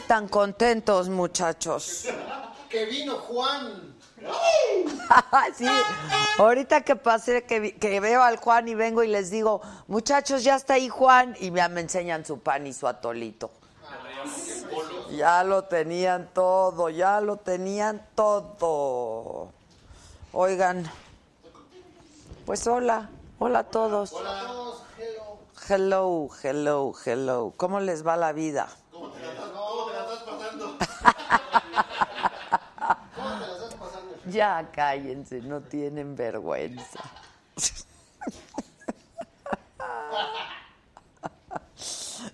Tan contentos, muchachos? Que vino Juan. sí, ahorita que pasé, que, que veo al Juan y vengo y les digo, muchachos, ya está ahí Juan, y ya me enseñan su pan y su atolito. Ya lo tenían todo, ya lo tenían todo. Oigan, pues hola, hola a todos. Hola a todos. Hello. Hello, hello, hello. ¿Cómo les va la vida? ¿Cómo te la estás, cómo te la estás pasando? ¿Cómo te la estás pasando? Ya cállense, no tienen vergüenza.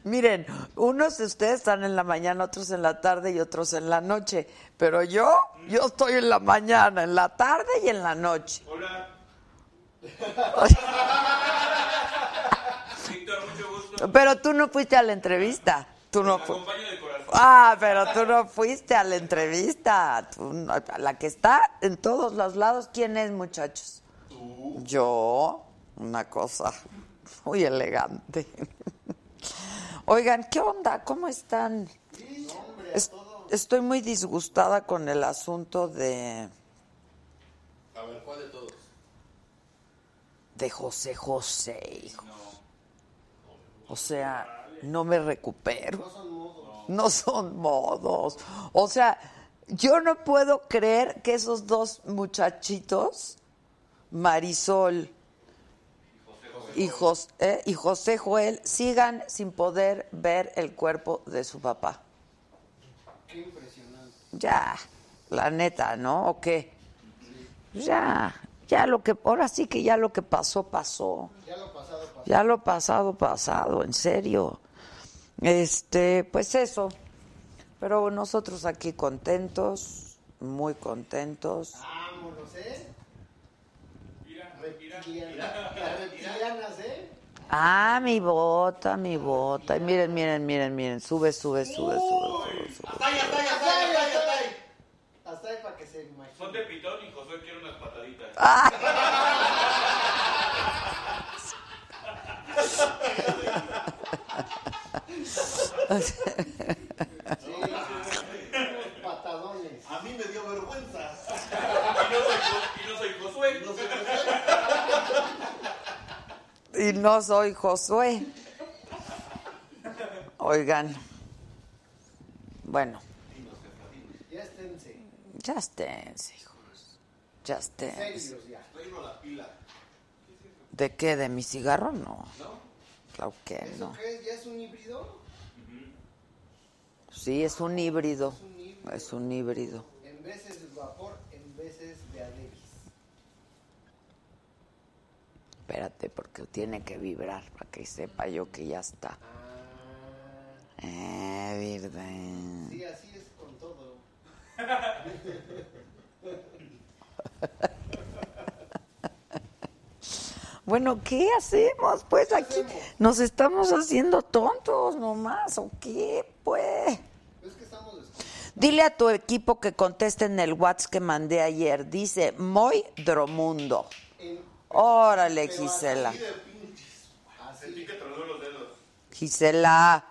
Miren, unos de ustedes están en la mañana, otros en la tarde y otros en la noche. Pero yo, yo estoy en la mañana, en la tarde y en la noche. Hola. Víctor, mucho gusto. Pero tú no fuiste a la entrevista. Tú no Me fu- acompaño de corazón. Ah, pero tú no fuiste a la entrevista. Tú no- la que está en todos los lados, ¿quién es, muchachos? Yo, una cosa muy elegante. Oigan, ¿qué onda? ¿Cómo están? Es- estoy muy disgustada con el asunto de, A ver, ¿cuál de todos? de José José, hijo. O sea, no me recupero. No son modos. No son modos. O sea, yo no puedo creer que esos dos muchachitos, Marisol y José, eh, y José Joel, sigan sin poder ver el cuerpo de su papá. Qué impresionante. Ya, la neta, ¿no? ¿O qué? Ya, ya lo que, ahora sí que ya lo que pasó, pasó. Ya lo pasado pasado. Ya lo pasado, pasado, en serio. Este, pues eso. Pero nosotros aquí contentos, muy contentos. Vámonos, ¿eh? Reptiliana- Las reptilianas, ¿eh? Ah, mi bota, mi bota. Y miren, miren, miren, miren. Sube, sube, sube, sube, sube, sube. Hasta ahí, hasta ahí, hasta ahí, hasta ahí, hasta ahí. Hasta ahí para que se imagine. Son de pitón y Josué quiere unas pataditas. Patadones. A mí me dio vergüenza. Y no soy, Jo- y no soy Josué. No Y no soy Josué. Oigan. Bueno, Ya esténse. ya esténse, hijos. Ya esténse. ¿De qué? ¿De mi cigarro? No. Claro que ¿Eso no. qué es? ¿Ya es un híbrido? Sí, es un híbrido. Es un híbrido. Es un híbrido. En veces es vapor, en veces de Adebis. Espérate, porque tiene que vibrar para que sepa yo que ya está. Ah, Eh, virgen. sí, así es con todo. Bueno, ¿qué hacemos? Pues aquí nos estamos haciendo tontos nomás, ¿o qué? Pues. Es que estamos desconectados. Dile a tu equipo que conteste en el WhatsApp que mandé ayer. Dice Moy Dromundo. Órale, Gisela. así de pinches. Sentí Así. que tronó los dedos. Gisela.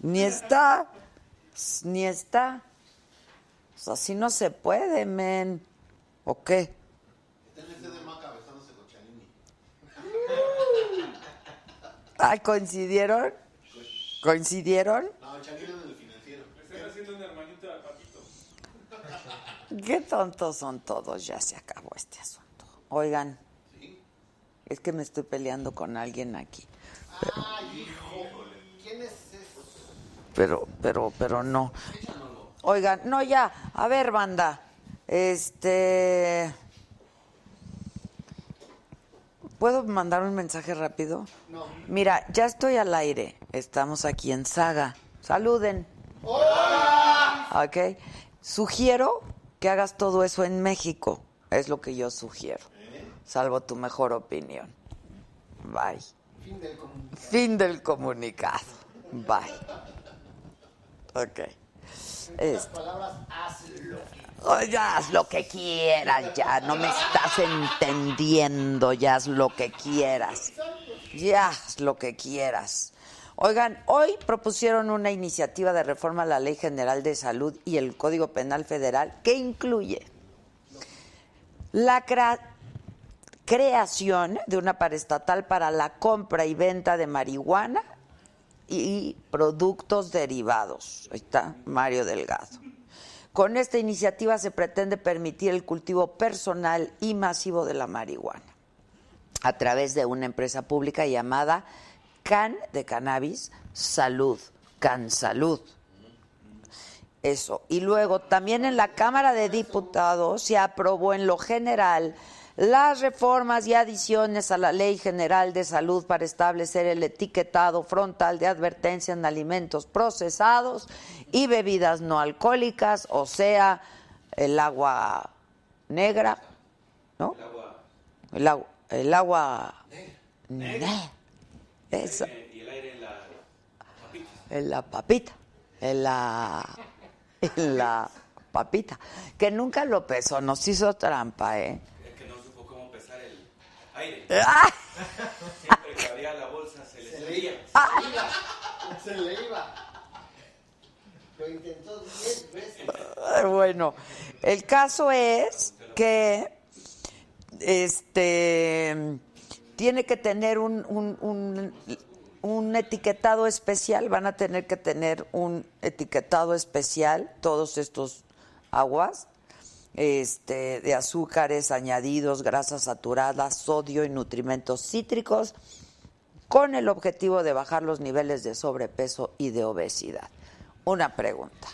Ni está. Ni está. O sea, así no se puede, men. ¿O qué? Ay, ¿coincidieron? ¿Coincidieron? No, Chanini en el financiero. Le están haciendo un hermanito a Paquito. Qué tontos son todos, ya se acabó este asunto. Oigan, es que me estoy peleando con alguien aquí. Ay, hijo. ¿Quién es ese? Pero, pero, pero no. Oigan, no ya, a ver, banda. Este. ¿Puedo mandar un mensaje rápido? No. Mira, ya estoy al aire. Estamos aquí en Saga. Saluden. ¡Hola! Ok. Sugiero que hagas todo eso en México. Es lo que yo sugiero. Salvo tu mejor opinión. Bye. Fin del comunicado. Fin del comunicado. Bye. Ok. Las palabras, hazlo. Oh, ya haz lo que quieras, ya no me estás entendiendo, ya haz lo que quieras. Ya haz lo que quieras. Oigan, hoy propusieron una iniciativa de reforma a la Ley General de Salud y el Código Penal Federal que incluye la creación de una paraestatal para la compra y venta de marihuana y productos derivados. Ahí está Mario Delgado. Con esta iniciativa se pretende permitir el cultivo personal y masivo de la marihuana a través de una empresa pública llamada Can de Cannabis Salud, Can Salud. Eso. Y luego también en la Cámara de Diputados se aprobó en lo general las reformas y adiciones a la Ley General de Salud para establecer el etiquetado frontal de advertencia en alimentos procesados y bebidas no alcohólicas, o sea, el agua negra, ¿no? El agua, el agua negra. Eso Y el aire en la papita. en la papita, en la, en la papita, que nunca lo pesó, nos hizo trampa, ¿eh? Es que no supo cómo pesar el aire. ¡Ah! Siempre que abría la bolsa se le Se le salía. iba. Se le iba. Lo intentó 10 veces. Bueno, el caso es que este tiene que tener un, un, un- etiquetado especial, van a tener que tener un etiquetado especial, todos estos aguas, este, de azúcares añadidos, grasas saturadas, sodio y nutrimentos cítricos, con el objetivo de bajar los niveles de sobrepeso y de obesidad. Una pregunta.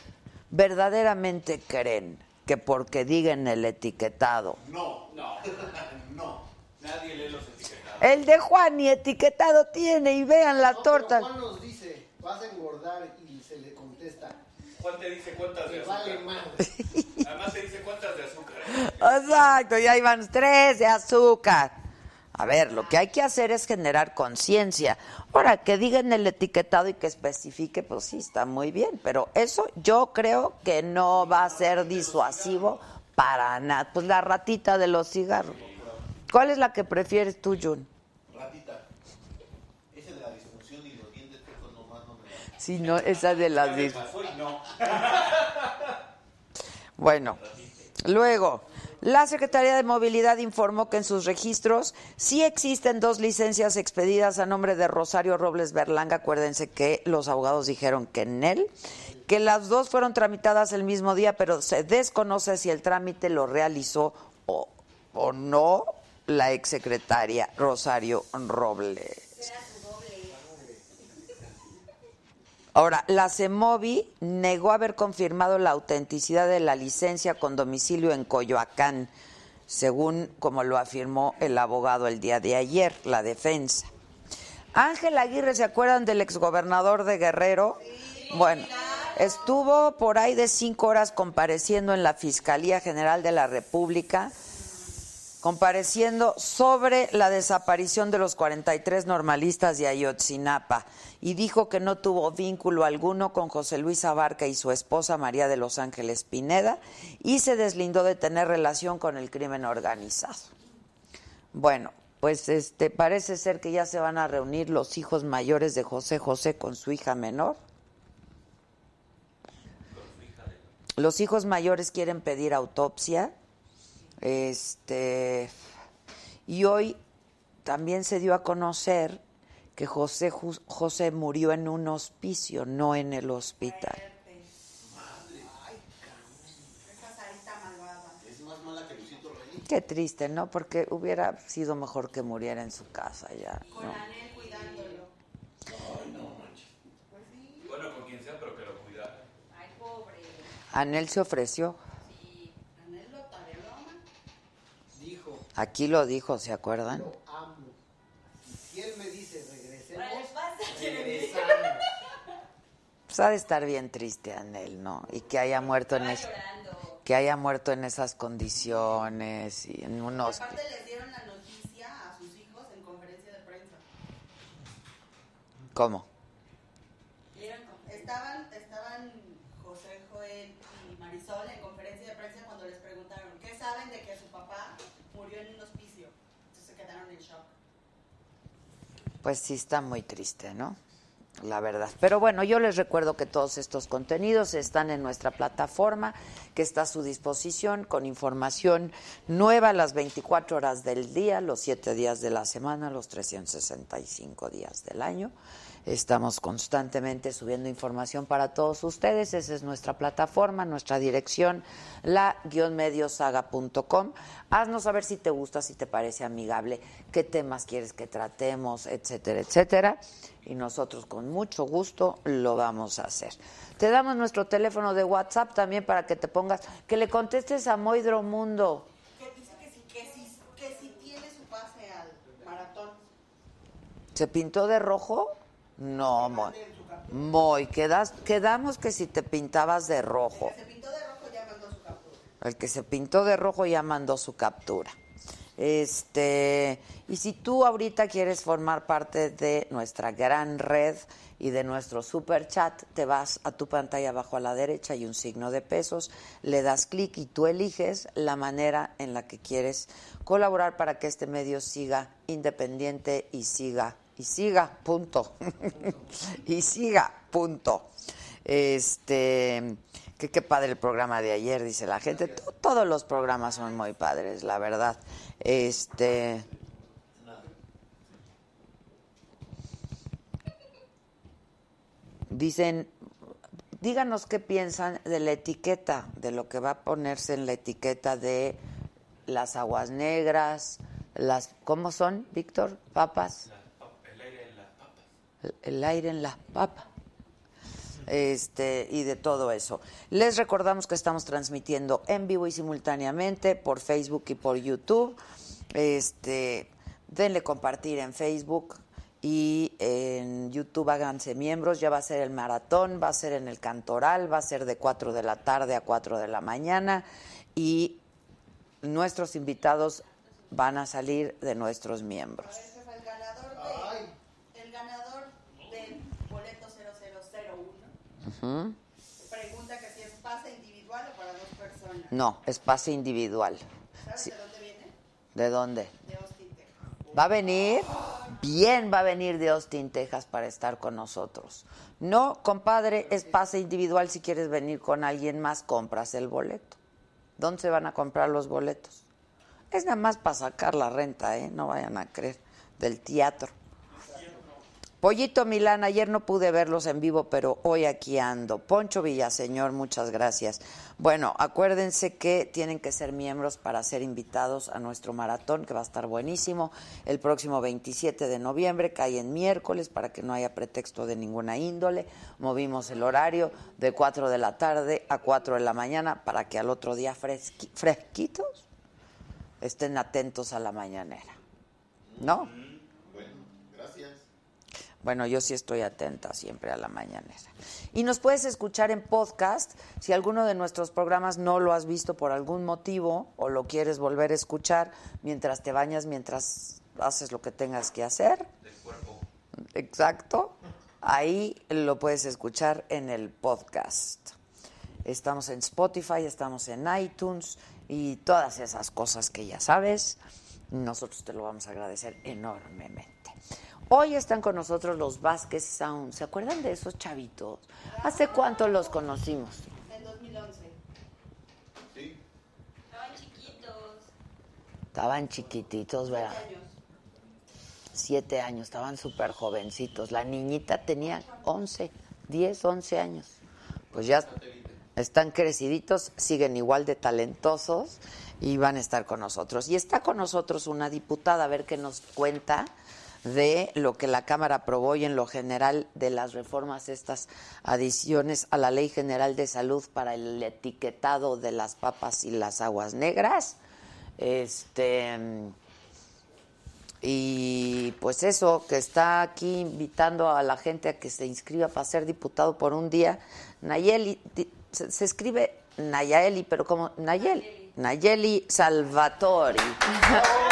¿Verdaderamente creen que porque digan el etiquetado, No, No, no. nadie lee los etiquetados. El de Juan ni etiquetado tiene y vean la No, torta? Pero Juan nos dice, vas a engordar y se le contesta, Juan te dice cuántas de azúcar. vale más. Además te dice cuántas de azúcar. Exacto, ya iban tres de azúcar. A ver, lo que hay que hacer es generar conciencia. Ahora, que digan el etiquetado y que especifique, pues sí, está muy bien, pero eso yo creo que no va a ser disuasivo para nada. Pues la ratita de los cigarros. ¿Cuál es la que prefieres tú, Jun? Ratita. Ese de la disfunción y los dientes secos nomás no me da. Sí, no, esa de las... dis-. Bueno, luego, la Secretaría de Movilidad informó que en sus registros sí existen dos licencias expedidas a nombre de Rosario Robles Berlanga. Acuérdense que los abogados dijeron que en él, que las dos fueron tramitadas el mismo día, pero se desconoce si el trámite lo realizó o, o no la exsecretaria Rosario Robles. Ahora, la CEMOVI negó haber confirmado la autenticidad de la licencia con domicilio en Coyoacán, según como lo afirmó el abogado el día de ayer, la defensa. Ángel Aguirre, ¿se acuerdan del exgobernador de Guerrero? Bueno, estuvo por ahí de cinco horas compareciendo en la Fiscalía General de la República compareciendo sobre la desaparición de los 43 normalistas de Ayotzinapa y dijo que no tuvo vínculo alguno con José Luis Abarca y su esposa María de los Ángeles Pineda y se deslindó de tener relación con el crimen organizado. Bueno, pues este parece ser que ya se van a reunir los hijos mayores de José José con su hija menor. Los hijos mayores quieren pedir autopsia este y hoy también se dio a conocer que José José murió en un hospicio, no en el hospital. Es más mala que Luisito Rey. Qué triste, ¿no? Porque hubiera sido mejor que muriera en su casa ya. Con ¿no? Anel cuidándolo. Bueno, con quien sea, pero que lo cuidara. Ay, pobre. Anel se ofreció. Sí, Anel lo tareó, Dijo, Aquí lo dijo, ¿se acuerdan? lo amo. Si él me dice regresemos, regresamos. Pues ha de estar bien triste, Anel, ¿no? Y que haya muerto en es- llorando. que haya muerto en esas condiciones y en unos Aparte les dieron la noticia a sus hijos en conferencia de prensa. ¿Cómo? Estaban José Joel y Marisol en conferencia de prensa cuando les preguntaron ¿qué saben de que su papá murió en un hospicio? Entonces se quedaron en shock. Pues sí está muy triste, ¿no? La verdad. Pero bueno, yo les recuerdo que todos estos contenidos están en nuestra plataforma, que está a su disposición con información nueva las 24 horas del día, los 7 días de la semana, los 365 días del año. Estamos constantemente subiendo información para todos ustedes. Esa es nuestra plataforma, nuestra dirección, la-mediosaga.com. Haznos saber si te gusta, si te parece amigable, qué temas quieres que tratemos, etcétera, etcétera. Y nosotros con mucho gusto lo vamos a hacer. Te damos nuestro teléfono de WhatsApp también para que te pongas, que le contestes a Moidro Mundo. Que dice que si, que si, que si tiene su pase al maratón. ¿Se pintó de rojo? No, Moy. Moy, quedas, quedamos que si te pintabas de rojo. Se pintó de rojo ya mandó su captura. El que se pintó de rojo ya mandó su captura. Este, y si tú ahorita quieres formar parte de nuestra gran red y de nuestro super chat, te vas a tu pantalla abajo a la derecha y un signo de pesos, le das clic y tú eliges la manera en la que quieres colaborar para que este medio siga independiente y siga y siga, punto. y siga, punto. Este, que qué padre el programa de ayer, dice la gente. To- Todos los programas son muy padres, la verdad. Este, dicen, díganos qué piensan de la etiqueta, de lo que va a ponerse en la etiqueta de las aguas negras, las, ¿cómo son, Víctor? Papas. El aire en las papas. El- aire en las papas. Este, y de todo eso. Les recordamos que estamos transmitiendo en vivo y simultáneamente por Facebook y por YouTube. Este, denle compartir en Facebook y en YouTube háganse miembros. Ya va a ser el maratón, va a ser en el Cantoral, va a ser de 4 de la tarde a 4 de la mañana y nuestros invitados van a salir de nuestros miembros. Ese fue el ganador de, el ganador del boleto 0001. Pregunta que si es pase individual o para dos personas. No, es pase individual. ¿Sabes Sí. de dónde viene? ¿De dónde? De Austin, Texas. ¿Va a venir? Bien, va a venir de Austin, Texas para estar con nosotros. No, compadre, es pase individual. Si quieres venir con alguien más, compras el boleto. ¿Dónde se van a comprar los boletos? Es nada más para sacar la renta, ¿eh? No vayan a creer. Del teatro. Pollito Milán, ayer no pude verlos en vivo, pero hoy aquí ando. Poncho Villaseñor, muchas gracias. Bueno, acuérdense que tienen que ser miembros para ser invitados a nuestro maratón, que va a estar buenísimo, el próximo 27 de noviembre, cae en miércoles, para que no haya pretexto de ninguna índole. Movimos el horario de 4 de la tarde a 4 de la mañana, para que al otro día fresqui- fresquitos estén atentos a la mañanera. ¿No? Bueno, yo sí estoy atenta siempre a la mañanera. Y nos puedes escuchar en podcast. Si alguno de nuestros programas no lo has visto por algún motivo o lo quieres volver a escuchar mientras te bañas, mientras haces lo que tengas que hacer. Exacto. Ahí lo puedes escuchar en el podcast. Estamos en Spotify, estamos en iTunes y todas esas cosas que ya sabes. Nosotros te lo vamos a agradecer enormemente. Hoy están con nosotros los Vázquez Sound. ¿Se acuerdan de esos chavitos? ¿Hace cuánto los conocimos? En 2011. Sí. Estaban chiquitos. Estaban chiquititos, ¿verdad? años. Siete años, estaban súper jovencitos. La niñita tenía 11, 10, 11 años. Pues ya están creciditos, siguen igual de talentosos y van a estar con nosotros. Y está con nosotros una diputada, a ver qué nos cuenta de lo que la Cámara aprobó y en lo general de las reformas, estas adiciones a la Ley General de Salud para el etiquetado de las papas y las aguas negras. Este y pues eso, que está aquí invitando a la gente a que se inscriba para ser diputado por un día. Nayeli, se, se escribe Nayeli, pero como Nayeli. Nayeli Salvatori.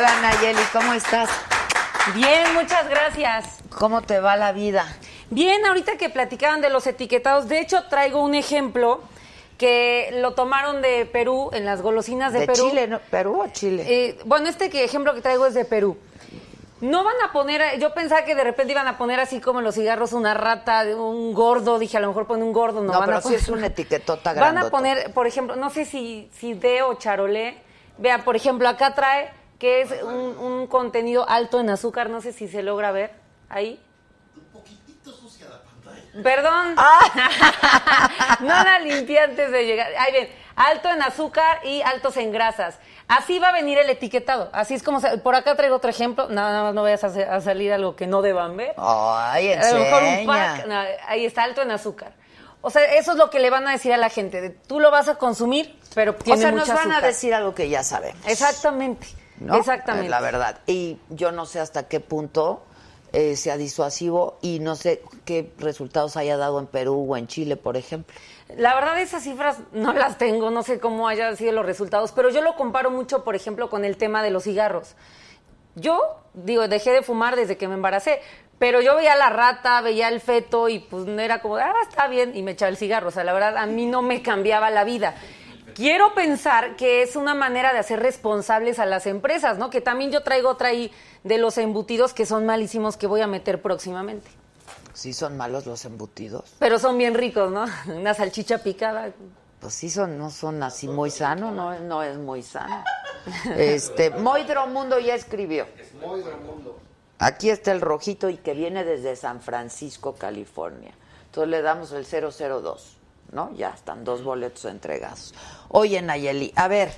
Hola Nayeli, ¿cómo estás? Bien, muchas gracias. ¿Cómo te va la vida? Bien, ahorita que platicaban de los etiquetados, de hecho traigo un ejemplo que lo tomaron de Perú, en las golosinas de, De Perú. Chile, ¿no? ¿Perú o Chile? Eh, bueno, este que ejemplo que traigo es de Perú. No van a poner, yo pensaba que de repente iban a poner así como en los cigarros una rata, un gordo, dije a lo mejor pone un gordo, no, No, van pero a sí poner. es una etiquetota Van a poner, por ejemplo, no sé si, si de o charolé, vea, por ejemplo, acá trae que es un, un contenido alto en azúcar, no sé si se logra ver ahí. Un poquitito sucia la pantalla. Perdón. Ah. no la limpié antes de llegar. Ahí ven, alto en azúcar y altos en grasas. Así va a venir el etiquetado. Así es como... se- por acá traigo otro ejemplo. Nada más no vayas a, salir algo que no deban ver. Ay, A lo mejor un pack, no, ahí está, alto en azúcar. O sea, eso es lo que le van a decir a la gente. de, Tú lo vas a consumir, pero O tiene sea, nos van a decir algo que ya sabemos. Exactamente. ¿No? Exactamente. La verdad. Y yo no sé hasta qué punto eh, sea disuasivo y no sé qué resultados haya dado en Perú o en Chile, por ejemplo. La verdad esas cifras no las tengo, no sé cómo hayan sido los resultados, pero yo lo comparo mucho, por ejemplo, con el tema de los cigarros. Yo, digo, dejé de fumar desde que me embaracé, pero yo veía la rata, veía el feto y pues era como, ah, está bien, y me echaba el cigarro. O sea, la verdad, a mí no me cambiaba la vida. Quiero pensar que es una manera de hacer responsables a las empresas, ¿no? Que también yo traigo otra ahí de los embutidos que son malísimos que voy a meter próximamente. Sí son malos los embutidos. Pero son bien ricos, ¿no? Una salchicha picada. Pues sí son, no son así muy sanos, no, no es muy sano. Este, Moidro Mundo ya escribió. Muy del mundo. Aquí está el rojito y que viene desde San Francisco, California. Entonces le damos el 002, ¿no? Ya están dos boletos entregados. Oye, Nayeli, a ver,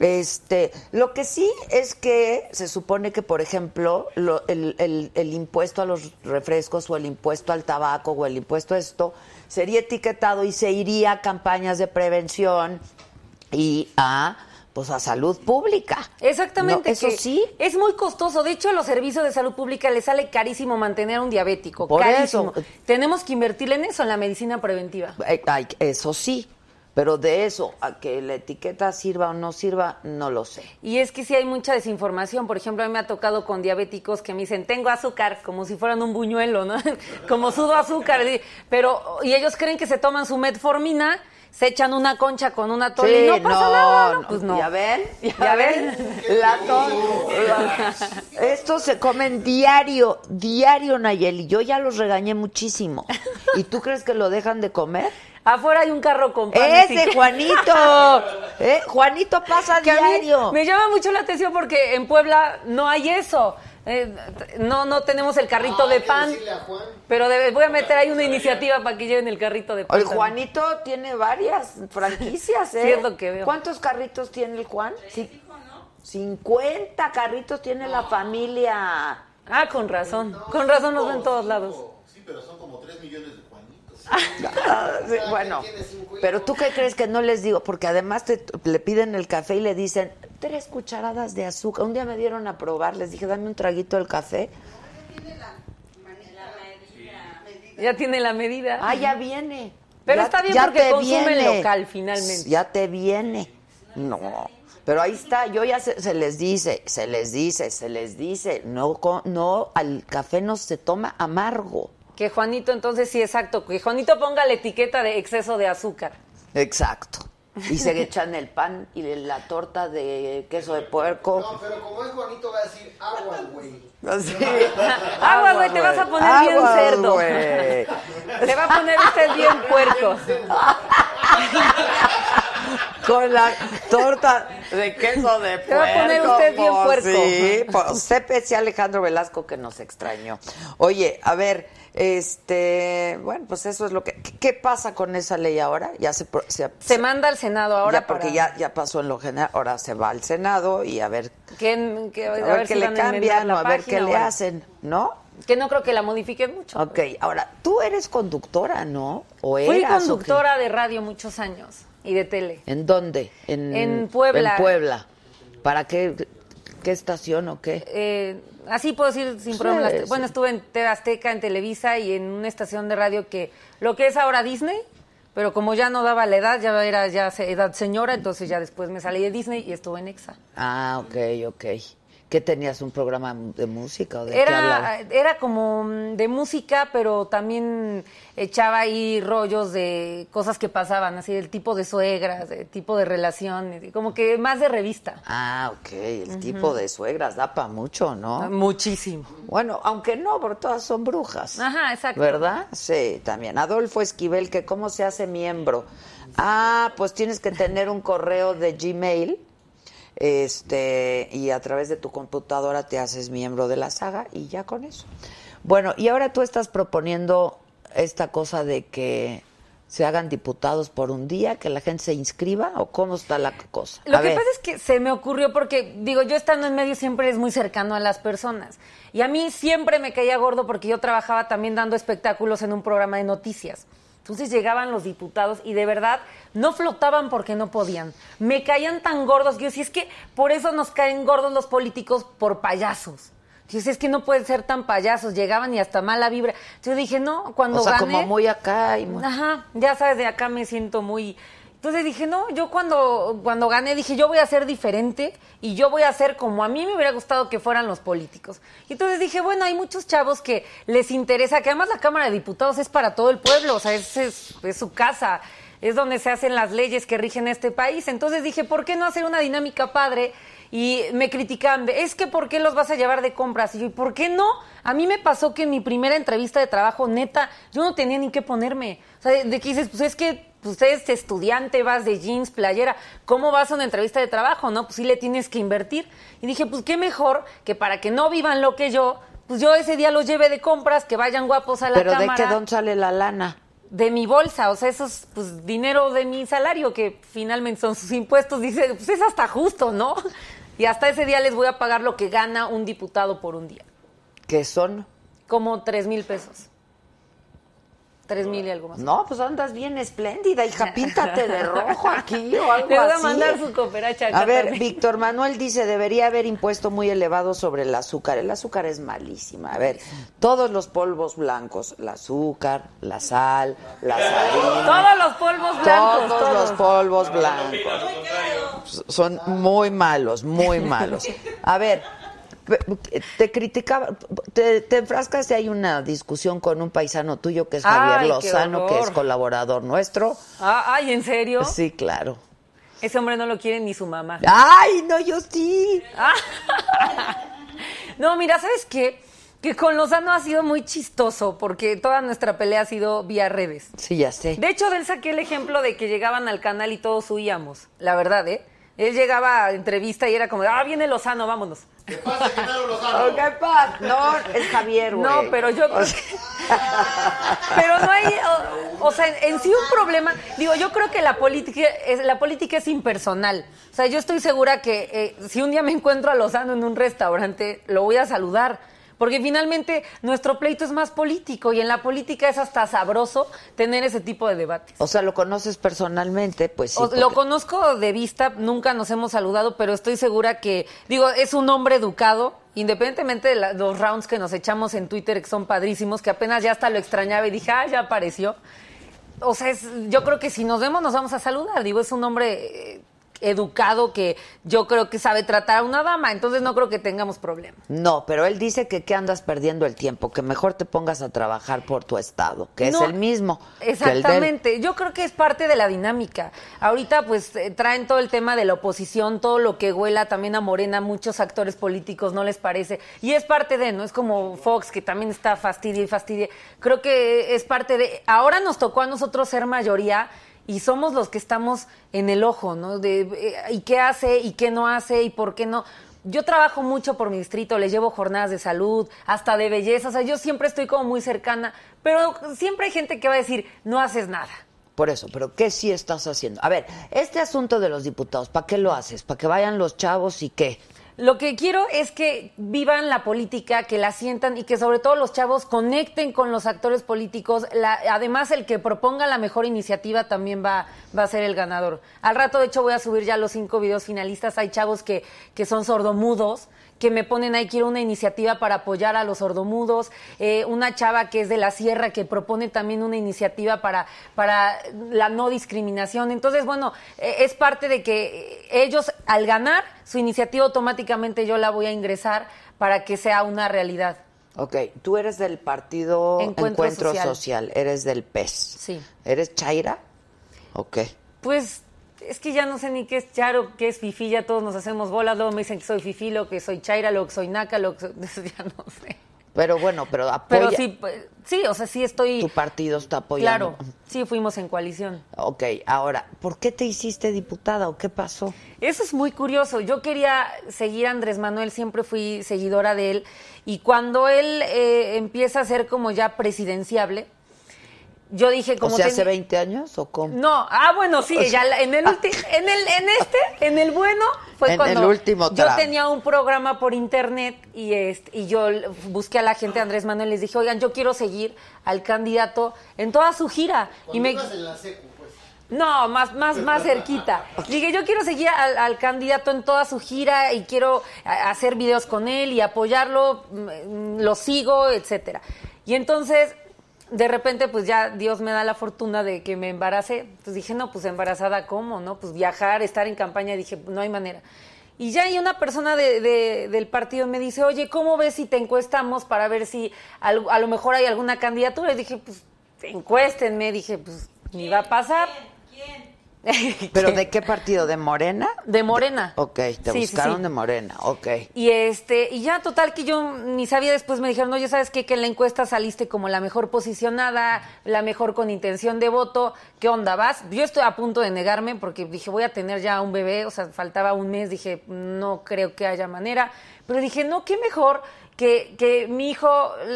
este, lo que sí es que se supone que, por ejemplo, lo- el, el- el impuesto a los refrescos o el impuesto al tabaco o el impuesto a esto sería etiquetado y se iría a campañas de prevención y a, pues, a salud pública. Exactamente. No, eso que sí. Es muy costoso. De hecho, a los servicios de salud pública les sale carísimo mantener a un diabético. Por carísimo. eso. Tenemos que invertirle en eso, en la medicina preventiva. Eh, ay, Eso sí, pero de eso a que la etiqueta sirva o no sirva, no lo sé. Y es que sí hay mucha desinformación. Por ejemplo, a mí me ha tocado con diabéticos que me dicen, tengo azúcar, como si fueran un buñuelo, ¿no? como sudo azúcar. Pero, y ellos creen que se toman su metformina, se echan una concha con una tole y no pasa nada, ¿no? Pues no. Ya ven, ya, Ya ven. La to- la- Estos se comen diario, diario, Nayeli. Yo ya los regañé muchísimo. ¿Y tú crees que lo dejan de comer? Afuera hay un carro con pan. Ese Juanito, ¿eh? Juanito pasa que a mí diario. me llama mucho la atención porque en Puebla no hay eso. Eh, no, no tenemos el carrito Ah, de pan. Pero debe- voy a meter ahí una iniciativa para que lleven el carrito de pan. El también. Juanito tiene varias franquicias, ¿eh? Sí, es lo que veo. ¿Cuántos carritos tiene el Juan? Sí. 50 carritos tiene la familia. Ah, con razón. Con razón nos ven en todos lados. Sí, pero son como 3 millones de sí, bueno, pero tú qué crees que no les digo, porque además te, le piden el café y le dicen tres cucharadas de azúcar. Un día me dieron a probar, les dije, dame un traguito del café. Ya tiene la medida. Ah, ya viene. Pero Ya- está bien ya porque te consume viene. local, finalmente. Ya te viene. No. Pero ahí está, yo ya se, se les dice, se les dice, se les dice, no, no, al café no se toma amargo. Que Juanito, entonces sí, exacto. Que Juanito ponga la etiqueta de exceso de azúcar. Exacto. Y se echan el pan y la torta de queso de puerco. No, pero como es Juanito va a decir agua, güey. Así. Agua, güey, te vas a poner bien cerdo. güey. Le va a poner usted bien puerco. Con la torta de queso de puerco. Te va a poner usted bien pues puerco. Sí, pues sepe sí Alejandro Velasco que nos extrañó. Oye, a ver, este, bueno, pues eso es lo que... ¿Qué, qué pasa con esa ley ahora? Ya se... se, Se manda al Senado ahora ya porque para- ya, ya pasó en lo general, ahora se va al Senado y a ver, que- a a ver, ver qué si le cambian o a ver qué le hacen, ¿no? Que no creo que la modifiquen mucho. Ok, ahora, tú eres conductora, ¿no? ¿O Fui eras, qué? conductora de radio muchos años y de tele. ¿En dónde? En, En Puebla. En Puebla. ¿Para qué? ¿Qué estación o qué? Eh, así puedo decir sin Sí, problema. sí. Bueno, estuve en TV Azteca, en Televisa y en una estación de radio que lo que es ahora Disney, pero como ya no daba la edad, ya era ya edad señora, entonces ya después me salí de Disney y estuve en Exa. Ah, ok, ok. ¿Qué tenías? ¿Un programa de música o de qué? Era, era como mm, de música, pero también echaba ahí rollos de cosas que pasaban, así del tipo de suegras, de tipo de relaciones, como que más de revista. Ah, ok. El tipo de suegras da para mucho, ¿no? Muchísimo. Bueno, aunque no, porque todas son brujas. Ajá, exacto. ¿Verdad? Sí, también. Adolfo Esquivel, que cómo se hace miembro. Ah, pues tienes que tener un correo de Gmail. Este, y a través de tu computadora te haces miembro de la saga y ya con eso. Bueno, y ahora tú estás proponiendo esta cosa de que se hagan diputados por un día, que la gente se inscriba, o cómo está la cosa. Lo A que ver. pasa es que se me ocurrió porque, digo, yo estando en medio siempre es muy cercano a las personas. Y a mí siempre me caía gordo porque yo trabajaba también dando espectáculos en un programa de noticias. Entonces llegaban los diputados y de verdad no flotaban porque no podían. Me caían tan gordos que yo decía, es que por eso nos caen gordos los políticos por payasos. Yo decía, es que no pueden ser tan payasos. Llegaban y hasta mala vibra. Yo dije, no, cuando o sea, como muy acá y muy... Ajá, ya sabes, de acá me siento muy... Entonces dije, no, yo cuando, cuando gané dije, yo voy a ser diferente y yo voy a ser como a mí me hubiera gustado que fueran los políticos. Y entonces dije, bueno, hay muchos chavos que les interesa, que además la Cámara de Diputados es para todo el pueblo, o sea, es, es, es su casa, es donde se hacen las leyes que rigen este país. Entonces dije, ¿por qué no hacer una dinámica padre? Y me criticaban, es que ¿por qué los vas a llevar de compras? Y yo, ¿y por qué no? A mí me pasó que en mi primera entrevista de trabajo, neta, yo no tenía ni qué ponerme. O sea, de, de que dices, pues es que pues eres estudiante, vas de jeans, playera, ¿cómo vas a una entrevista de trabajo? No, pues sí le tienes que invertir. Y dije, pues qué mejor que para que no vivan lo que yo, pues yo ese día los lleve de compras, que vayan guapos a la Pero cámara. ¿de qué dónde sale la lana? de mi bolsa, o sea, eso es pues dinero de mi salario que finalmente son sus impuestos, dice, pues es hasta justo, ¿no? Y hasta ese día les voy a pagar lo que gana un diputado por un día, ¿Qué son? como tres mil pesos. Tres mil y algo más. No, pues andas bien espléndida, hija, píntate de rojo aquí o algo Le voy a así. mandar su cooperacha. A ver, Víctor Manuel dice, debería haber impuesto muy elevado sobre el azúcar. El azúcar es malísima. A ver, todos los polvos blancos, el azúcar, la sal, la salina, Todos los polvos blancos. todos los polvos blancos son muy malos, muy malos. A ver, te criticaba, te, te enfrascas y hay una discusión con un paisano tuyo que es Javier Ay, Lozano, que es colaborador nuestro. Ah, ay, ¿en serio? Sí, claro. Ese hombre no lo quiere ni su mamá. Ay, no, yo sí. No, mira, ¿sabes qué? Que con Lozano ha sido muy chistoso porque toda nuestra pelea ha sido vía redes. Sí, ya sé. De hecho, de él saqué el ejemplo de que llegaban al canal y todos huíamos. La verdad, ¿eh? Él llegaba a entrevista y era como, ah, viene Lozano, vámonos. ¿Qué pasa, Genaro Lozano? ¿Qué pasa? No, es Javier, güey. No, pero yo... pero no hay... O, o sea, en, en sí un problema... Digo, yo creo que la política es, la política es impersonal. O sea, yo estoy segura que eh, si un día me encuentro a Lozano en un restaurante, lo voy a saludar. Porque finalmente nuestro pleito es más político y en la política es hasta sabroso tener ese tipo de debates. O sea, lo conoces personalmente, pues sí. O- lo conozco de vista, nunca nos hemos saludado, pero estoy segura que, digo, es un hombre educado, independientemente de la- los rounds que nos echamos en Twitter, que son padrísimos, que apenas ya hasta lo extrañaba y dije, ah, ya apareció. O sea, es- yo creo que si nos vemos nos vamos a saludar. Digo, es un hombre eh, educado que yo creo que sabe tratar a una dama, entonces no creo que tengamos problema. No, pero él dice que que andas perdiendo el tiempo, que mejor te pongas a trabajar por tu estado, que No, es el mismo. que el. Exactamente, yo creo que es parte de la dinámica. Ahorita pues eh, traen todo el tema de la oposición, todo lo que huela también a Morena, muchos actores políticos no les parece. Y es parte de, ¿no? Es como Fox que también está fastidia y fastidia. Creo que es parte de... Ahora nos tocó a nosotros ser mayoría y somos los que estamos en el ojo, ¿no? De, eh, ¿Y qué hace? ¿Y qué no hace? ¿Y por qué no? Yo trabajo mucho por mi distrito, les llevo jornadas de salud, hasta de belleza, o sea, yo siempre estoy como muy cercana, pero siempre hay gente que va a decir, no haces nada. Por eso, pero ¿qué sí estás haciendo? A ver, este asunto de los diputados, ¿para qué lo haces? ¿Para que vayan los chavos y qué? Lo que quiero es que vivan la política, que la sientan y que sobre todo los chavos conecten con los actores políticos. La- además, el que proponga la mejor iniciativa también va, a ser el ganador. Al rato, de hecho, voy a subir ya los cinco videos finalistas. Hay chavos que, que son sordomudos que me ponen ahí, quiero una iniciativa para apoyar a los sordomudos, eh, una chava que es de la sierra que propone también una iniciativa para, para la no discriminación. Entonces, bueno, eh, es parte de que ellos al ganar su iniciativa automáticamente yo la voy a ingresar para que sea una realidad. Ok, tú eres del partido Encuentro Encuentro, Social. Social. eres del PES. Sí. ¿Eres Chaira? Ok. Pues es que ya no sé ni qué es charo, qué es fifi, ya todos nos hacemos bolas, luego me dicen que soy fifi, lo que soy chaira, lo que soy naca, lo que soy... ya no sé. Pero bueno, pero apoya. Pero sí, pues, sí, o sea, sí estoy... Tu partido está apoyando. Claro, sí, fuimos en coalición. Ok, ahora, ¿por qué te hiciste diputada o qué pasó? Eso es muy curioso. Yo quería seguir a Andrés Manuel, siempre fui seguidora de él. Y cuando él eh, empieza a ser como ya presidenciable, yo dije como... o sea, ten- hace 20 años o cómo? No, ah, bueno, sí, ya la- en el ulti- en el en este, en el bueno fue En cuando el último yo tramo. tenía un programa por internet y este y yo busqué a la gente de Andrés Manuel y les dije, "Oigan, yo quiero seguir al candidato en toda su gira." Y me en la secu, pues. no, más, más, más cerquita. Dije, yo quiero seguir al, al candidato en toda su gira y quiero hacer videos con él y apoyarlo, mm, lo sigo, etcétera. Y entonces, de repente, pues ya Dios me da la fortuna de que me embaracé. Entonces dije, no, pues embarazada, ¿cómo? ¿No? Pues viajar, estar en campaña, dije, no hay manera. Y ya hay una persona de- de- del partido me dice, oye, ¿cómo ves si te encuestamos para ver si al- a lo mejor hay alguna candidatura? Y dije, pues encuéstenme. Dije, pues ni va a pasar. ¿Quién? ¿Pero de qué partido? ¿De Morena? De Morena. Ok, te Sí, buscaron sí. de Morena, ok. Y este, y ya total que yo ni sabía después me dijeron, oye, ¿sabes qué? Que en la encuesta saliste como la mejor posicionada, la mejor con intención de voto. ¿Qué onda vas? Yo estoy a punto de negarme porque dije, voy a tener ya un bebé, o sea, faltaba un mes, dije, no creo que haya manera. Pero dije, no, qué mejor que, que mi hijo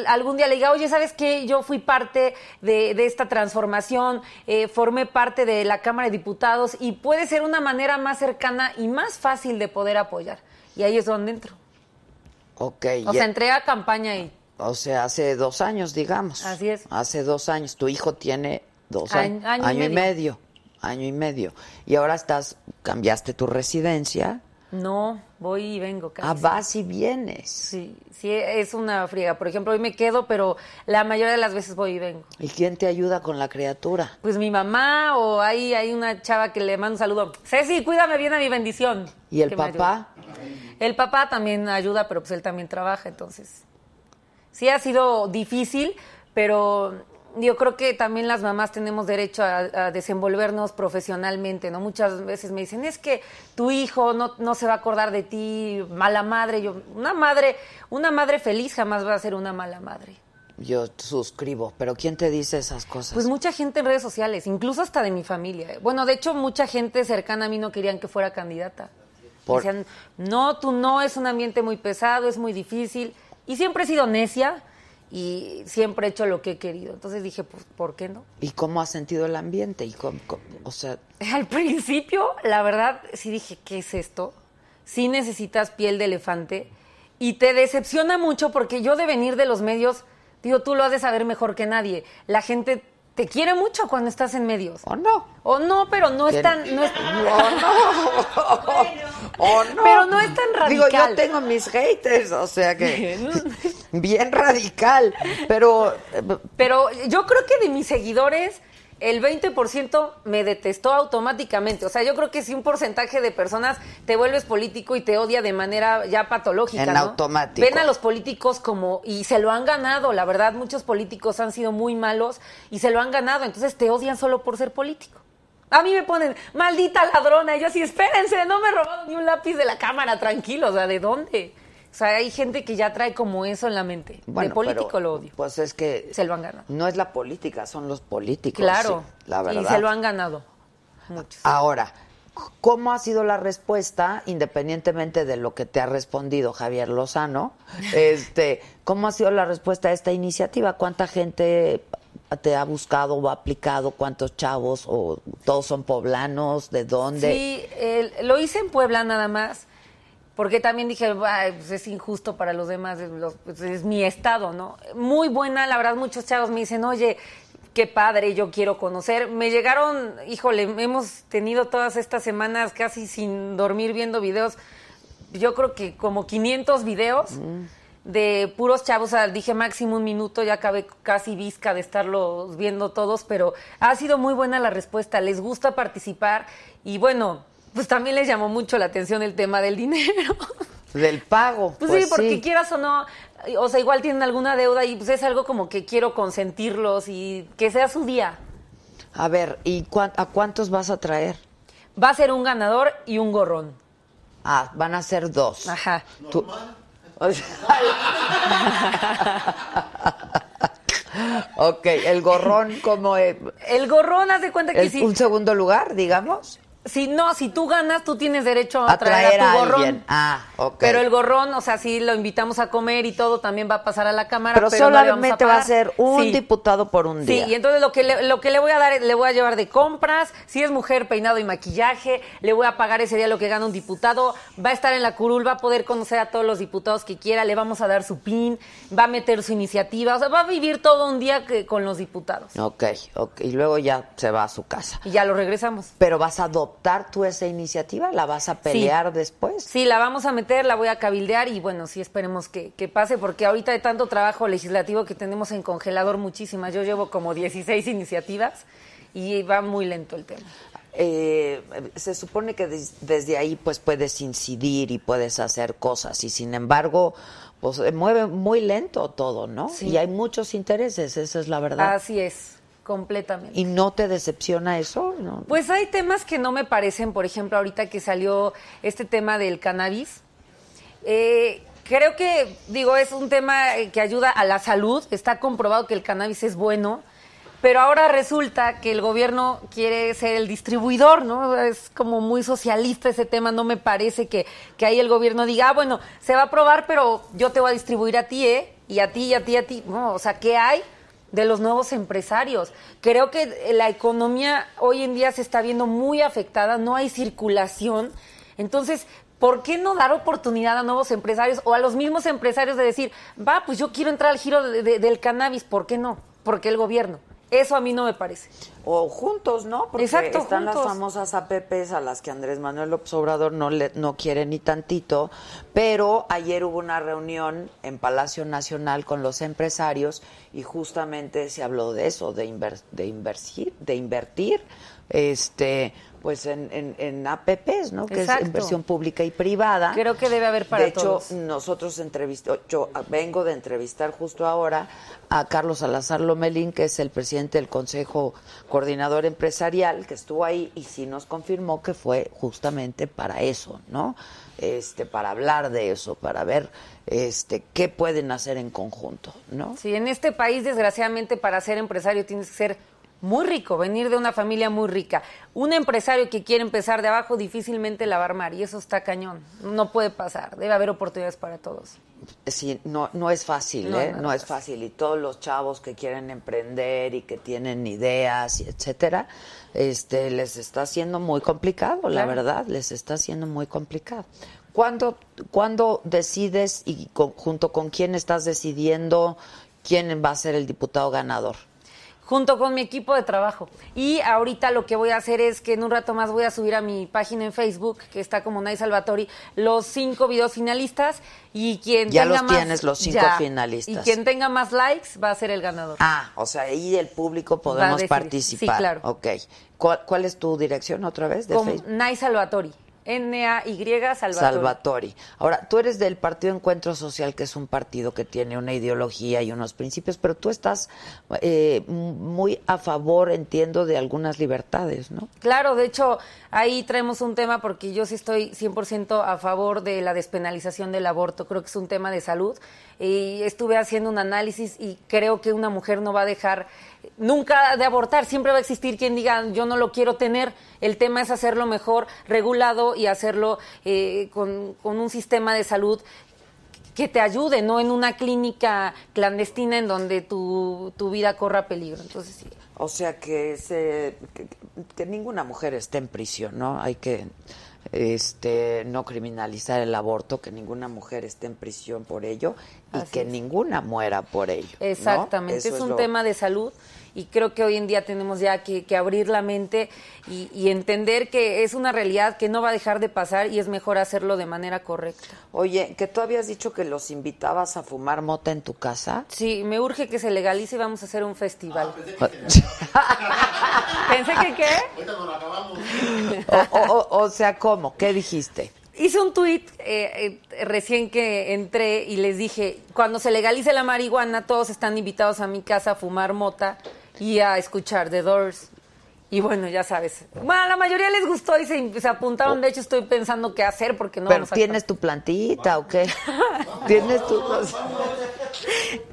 algún día le diga, oye, ¿sabes qué? Yo fui parte de, de esta transformación, eh, formé parte de la Cámara de Diputados y puede ser una manera más cercana y más fácil de poder apoyar. Y ahí es donde entro. Ok, O ya- sea, entré a campaña y o sea, hace dos años, digamos. Así es. Hace dos años. Tu hijo tiene dos Año- años. año y y medio. Año y medio. Y ahora estás, cambiaste tu residencia. No, voy y vengo casi. Ah, vas y vienes. Sí, sí, es una friega. Por ejemplo, hoy me quedo, pero la mayoría de las veces voy y vengo. ¿Y quién te ayuda con la criatura? Pues mi mamá o hay, hay una chava que le mando un saludo. Ceci, cuídame bien a mi bendición. ¿Y el papá? El papá también ayuda, pero pues él también trabaja, entonces. Sí ha sido difícil, pero yo creo que también las mamás tenemos derecho a, a desenvolvernos profesionalmente, ¿no? Muchas veces me dicen, es que tu hijo no, no se va a acordar de ti, mala madre. Yo, una madre, una madre feliz jamás va a ser una mala madre. Yo suscribo, pero ¿quién te dice esas cosas? Pues mucha gente en redes sociales, incluso hasta de mi familia. Bueno, de hecho, mucha gente cercana a mí no querían que fuera candidata. Por- Decían, no, tú no, es un ambiente muy pesado, es muy difícil. Y siempre he sido necia y siempre he hecho lo que he querido. Entonces dije, pues, ¿por qué no? ¿Y cómo has sentido el ambiente? ¿Y cómo- cómo- o sea, Al principio, la verdad, sí dije, ¿qué es esto? Sí necesitas piel de elefante y te decepciona mucho porque yo de venir de los medios, digo, tú lo has de saber mejor que nadie. La gente te quiere mucho cuando estás en medios. ¿o no? O no, pero no es tan... No es, ¿O no? Pero no es tan Digo, yo radical. tengo mis haters, o sea que bien radical, pero Pero yo creo que de mis seguidores, el 20% me detestó automáticamente. O sea, yo creo que si un porcentaje de personas te vuelves político y te odia de manera ya patológica. En ¿no? automático. Ven a los políticos como. Y se lo han ganado. La verdad, muchos políticos han sido muy malos y se lo han ganado. Entonces te odian solo por ser político. A mí me ponen, maldita ladrona. Y yo así, espérense, no me he robado ni un lápiz de la cámara, tranquilo. O sea, ¿de dónde? O sea, hay gente que ya trae como eso en la mente. bueno, de político pero, lo odio. Pues es que Se lo han ganado. no es la política, son los políticos. Claro. sí, la verdad. Y se lo han ganado. Muchos. Ahora, ¿cómo ha sido la respuesta, independientemente de lo que te ha respondido Javier Lozano? Este, ¿cómo ha sido la respuesta a esta iniciativa? ¿Cuánta gente te ha buscado o ha aplicado? ¿Cuántos chavos? ¿O todos son poblanos? ¿De dónde? Sí, el- lo hice en Puebla nada más. Porque también dije, "Ay, pues es injusto para los demás, es, los- pues es mi estado, ¿no? Muy buena, la verdad, muchos chavos me dicen, oye, qué padre, yo quiero conocer. Me llegaron, híjole, hemos tenido todas estas semanas casi sin dormir viendo videos, yo creo que como 500 videos de puros chavos, o sea, dije máximo un minuto, ya acabé casi visca de estarlos viendo todos, pero ha sido muy buena la respuesta, les gusta participar y bueno, pues también les llamó mucho la atención el tema del dinero. Del pago. Pues, sí, porque quieras o no, o sea, igual tienen alguna deuda y pues es algo como que quiero consentirlos y que sea su día. A ver, ¿y a cuántos vas a traer? Va a ser un ganador y un gorrón. Ah, van a ser dos. Ajá. Tú- O sea- ok, el gorrón como es, El gorrón, haz de cuenta que si, un segundo lugar, digamos, si no, si tú ganas, tú tienes derecho a, a traer a a tu gorrón. alguien. Ah, ok. Pero el gorrón, o sea, sí lo invitamos a comer y todo, también va a pasar a la cámara. Pero no vamos solamente va a ser un Sí. diputado por un Sí, día. y entonces lo que, le, lo que le voy a dar, le voy a llevar de compras, si es mujer, peinado y maquillaje, le voy a pagar ese día lo que gana un diputado, va a estar en la curul, va a poder conocer a todos los diputados que quiera, le vamos a dar su pin, va a meter su iniciativa, o sea, va a vivir todo un día que- con los diputados. Ok, ok. Y luego ya se va a su casa. Y ya lo regresamos. Pero vas a adoptar tú esa iniciativa, la vas a pelear después. Sí, la vamos a meter, la voy a cabildear y bueno, sí esperemos que, que pase porque ahorita de tanto trabajo legislativo que tenemos en congelador muchísimas, yo llevo como 16 iniciativas y va muy lento el tema. Eh, se supone que des- desde ahí pues puedes incidir y puedes hacer cosas y sin embargo pues mueve muy lento todo, ¿no? Sí. Y hay muchos intereses, esa es la verdad. Así es, completamente. ¿Y no te decepciona eso? No. Pues hay temas que no me parecen, por ejemplo, ahorita que salió este tema del cannabis. eh, creo que, digo, es un tema eh, que ayuda a la salud, está comprobado que el cannabis es bueno, pero ahora resulta que el gobierno quiere ser el distribuidor, ¿no? Es como muy socialista ese tema, no me parece que, que ahí el gobierno diga, ah, bueno, se va a aprobar, pero yo te voy a distribuir a ti, ¿eh? Y a ti, y a ti, y a ti. No, o sea, ¿qué hay? De los nuevos empresarios. Creo que la economía hoy en día se está viendo muy afectada, no hay circulación. Entonces, ¿por qué no dar oportunidad a nuevos empresarios o a los mismos empresarios de decir, va, pues yo quiero entrar al giro de- de- del cannabis, ¿por qué no? Porque el gobierno. Eso a mí no me parece. O juntos, ¿no? Porque Exacto, están las famosas APPs a las que Andrés Manuel López Obrador no, le, no quiere ni tantito, pero ayer hubo una reunión en Palacio Nacional con los empresarios y justamente se habló de eso, de, inver- de invertir, de invertir este pues en, en, en APPs, ¿no? Que Exacto. es inversión pública y privada. Creo que debe haber para De hecho, todos. nosotros entrevistó, yo vengo de entrevistar justo ahora a Carlos Salazar Lomelín, que es el presidente del Consejo Coordinador Empresarial, que estuvo ahí y sí nos confirmó que fue justamente para eso, ¿no? Este, para hablar de eso, para ver este qué pueden hacer en conjunto, ¿no? Sí, en este país, desgraciadamente, para ser empresario tienes que ser muy rico, venir de una familia muy rica. Un empresario que quiere empezar de abajo difícilmente la va a armar y eso está cañón. No puede pasar. Debe haber oportunidades para todos. Sí, no, no es fácil, No, ¿eh? no No, es fácil. Y todos los chavos que quieren emprender y que tienen ideas, y etcétera, este, les está haciendo muy complicado, la verdad, les está haciendo muy complicado. ¿Cuándo, cuándo decides y con- junto con quién estás decidiendo quién va a ser el diputado ganador? Junto con mi equipo de trabajo. Y ahorita lo que voy a hacer es que en un rato más voy a subir a mi página en Facebook, que está como Nay Salvatori, los cinco videos finalistas y quien Ya tenga los más... tienes, los cinco Ya. finalistas. Y quien tenga más likes va a ser el ganador. Ah, o sea, ahí el público podemos participar. Sí, claro. Ok. ¿Cuál, cuál es tu dirección otra vez de Como Facebook? Nay Salvatori. N-A-Y Salvatori. Salvatori. Ahora, tú eres del Partido Encuentro Social, que es un partido que tiene una ideología y unos principios, pero tú estás eh, muy a favor, entiendo, de algunas libertades, ¿no? Claro, de hecho, ahí traemos un tema porque yo sí estoy 100% a favor de la despenalización del aborto. Creo que es un tema de salud. Y estuve haciendo un análisis y creo que una mujer no va a dejar nunca de abortar. Siempre va a existir quien diga, yo no lo quiero tener. El tema es hacerlo mejor, regulado y hacerlo eh, con, con un sistema de salud que te ayude, no en una clínica clandestina en donde tu, tu vida corra peligro. Entonces, sí. O sea, que, se, que, que ninguna mujer esté en prisión, ¿no? Hay que, este no criminalizar el aborto, que ninguna mujer esté en prisión por ello y que ninguna muera por ello. Exactamente, es un lo- tema de salud y creo que hoy en día tenemos ya que, que abrir la mente y, y entender que es una realidad que no va a dejar de pasar y es mejor hacerlo de manera correcta. Oye, que tú habías dicho que los invitabas a fumar mota en tu casa. Sí, me urge que se legalice y vamos a hacer un festival. Pensé que qué. Ahorita nos lo acabamos. o- o sea, ¿cómo? ¿Qué dijiste? Hice un tuit eh, eh, recién que entré y les dije, cuando se legalice la marihuana, todos están invitados a mi casa a fumar mota y a escuchar The Doors. Y bueno, ya sabes. Bueno, a la mayoría les gustó y se, se apuntaron. De hecho, estoy pensando qué hacer porque no ¿Pero vamos a tienes tu plantita o qué? ¿Tienes tu...?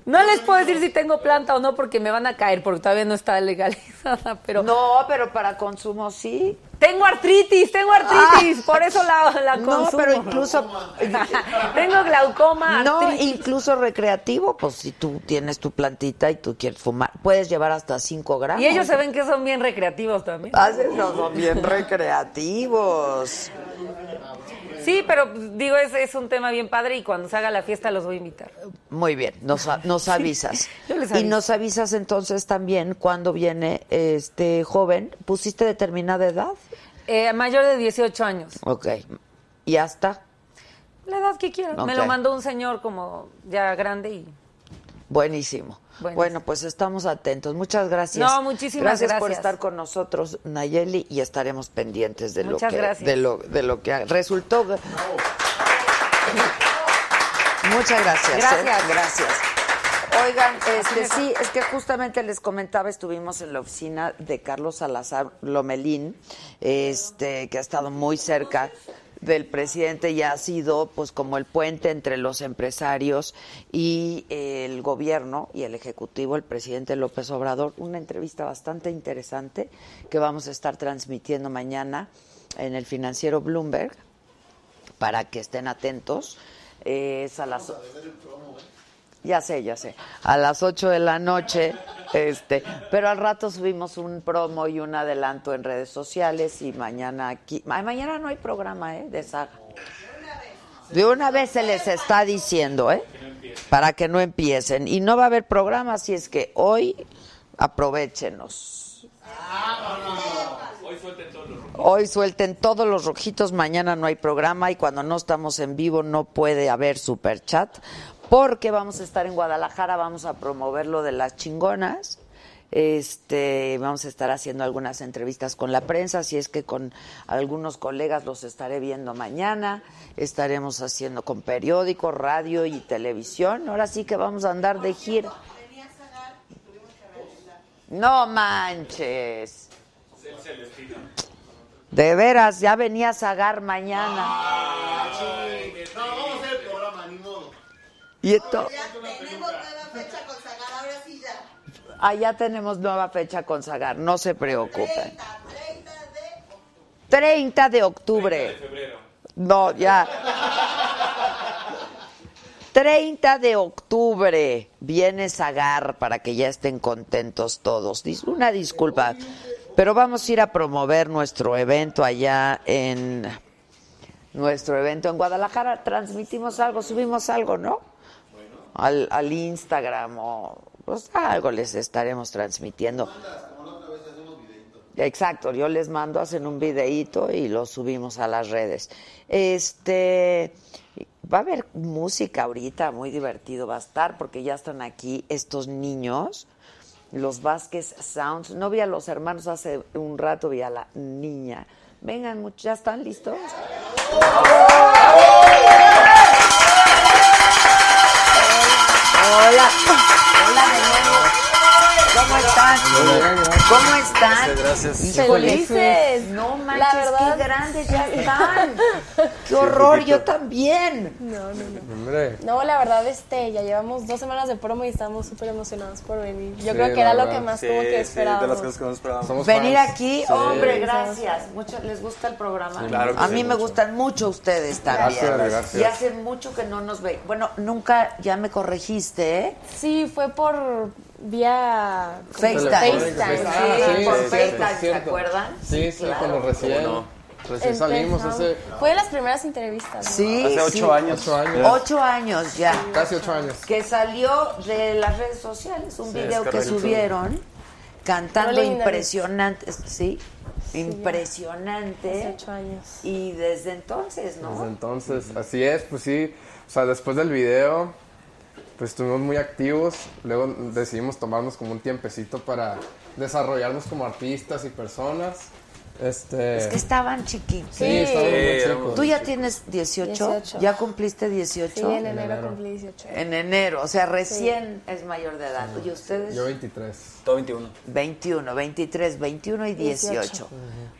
No les puedo decir si tengo planta o no porque me van a caer porque todavía no está legalizada, pero No, pero para consumo sí. Tengo artritis, tengo artritis, por eso la, la Ah. No, pero incluso... tengo glaucoma, No, artritis. incluso recreativo, pues si tú tienes tu plantita y tú quieres fumar, puedes llevar hasta 5 gramos. Y ellos se ven que son bien recreativos también. Ah, no, son bien recreativos. Sí, pero pues, digo, es, es un tema bien padre y cuando se haga la fiesta los voy a invitar. Muy bien, nos, nos avisas. yo les y aviso. nos avisas entonces también cuando viene este joven. ¿Pusiste determinada edad? Eh, mayor de 18 años. Ok. ¿Y hasta? La edad que quieran. Me Ok. lo mandó un señor como ya grande y... Buenísimo. Bueno, pues estamos atentos. Muchas gracias. No, muchísimas gracias. por gracias. estar con nosotros, Nayeli, y estaremos pendientes de Muchas lo que gracias. de lo de lo que ha- resultó. Muchas gracias. ¿eh? Gracias. Gracias. Oigan, este sí, es que justamente les comentaba, estuvimos en la oficina de Carlos Salazar Lomelín, este, que ha estado muy cerca del presidente y ha sido pues como el puente entre los empresarios y el gobierno y el ejecutivo, el presidente López Obrador, una entrevista bastante interesante que vamos a estar transmitiendo mañana en el financiero Bloomberg para que estén atentos. Es a las ya sé, ya sé. A las 8 de la noche, este, pero al rato subimos un promo y un adelanto en redes sociales y mañana aquí, ma- mañana no hay programa, ¿eh? De saga. De una vez se les está diciendo, ¿eh? Para que no empiecen. Y no va a haber programa, así es que hoy aprovechenos. Hoy suelten todos los rojitos, mañana no hay programa y cuando no estamos en vivo no puede haber super chat porque vamos a estar en Guadalajara, vamos a promover lo de las chingonas. Este, vamos a estar haciendo algunas entrevistas con la prensa, así es que con algunos colegas los estaré viendo mañana. Estaremos haciendo con periódico, radio y televisión. Ahora sí que vamos a andar de gira. No manches. De veras, ya venía a Zagar mañana. No, vamos a hacer el programa, ni modo. Y esto, Ya tenemos nueva fecha con Sagar, ahora sí ya. ah, ya tenemos nueva fecha con Zagar, no se preocupen. 30, 30 de 30 de octubre. No, ya. 30 de octubre viene Zagar para que ya estén contentos todos. Una disculpa, pero vamos a ir a promover nuestro evento allá en nuestro evento en Guadalajara. Transmitimos algo, subimos algo, ¿no? Al, Instagram o pues, algo les estaremos transmitiendo. Exacto, yo les mando, hacen un videíto y lo subimos a las redes. Este, va a haber música ahorita, muy divertido va a estar, porque ya están aquí estos niños, los Vázquez Sounds. No vi a los hermanos hace un rato, vi a la niña. Vengan, ¿ya están listos? Hola, hola de nuevo. ¿Cómo están? ¿Cómo están? Gracias. Felices. No La manches, verdad. qué grandes ya están. Qué horror, yo también. No, no, no. Hombre. No, la verdad, este, ya llevamos dos semanas de promo y estamos súper emocionados por venir. Yo Sí, creo que era lo que más Sí, como que sí, de esperábamos. las cosas que no esperábamos. Somos Venir fans. aquí, Sí. hombre, gracias. Mucho, ¿Les gusta el programa? Claro que A sí, mí me mucho. gustan mucho ustedes también. Gracias, gracias. Y hace mucho que no nos ve. Bueno, nunca, ya me corregiste, ¿eh? Sí, fue por vía FaceTime. FaceTime. Ah, Sí, sí, por FaceTime, ¿se acuerdan? Sí, sí, claro. cuando recién. no? Recién salimos hace Fue de las primeras entrevistas. ¿no? Sí, Hace sí. ocho años. ocho años. Ocho años ya. Casi ocho años. Que salió de las redes sociales, un Sí, video es que subieron cantando impresionante, sí, Hace impresionante. ocho años. Y desde entonces, ¿no? Desde entonces, así es, pues sí. O sea, después del video, pues estuvimos muy activos. Luego decidimos tomarnos como un tiempecito para desarrollarnos como artistas y personas. Este. Es que estaban chiquitos. sí, Sí. estábamos muy chicos. ¿Tú ya tienes 18? 18. ¿Ya cumpliste 18? Sí, en enero cumplí 18. En enero, o sea, recién es mayor de edad. ¿Y ustedes? Yo 23. Todo 21. 21, 23, 21 y 18. 18.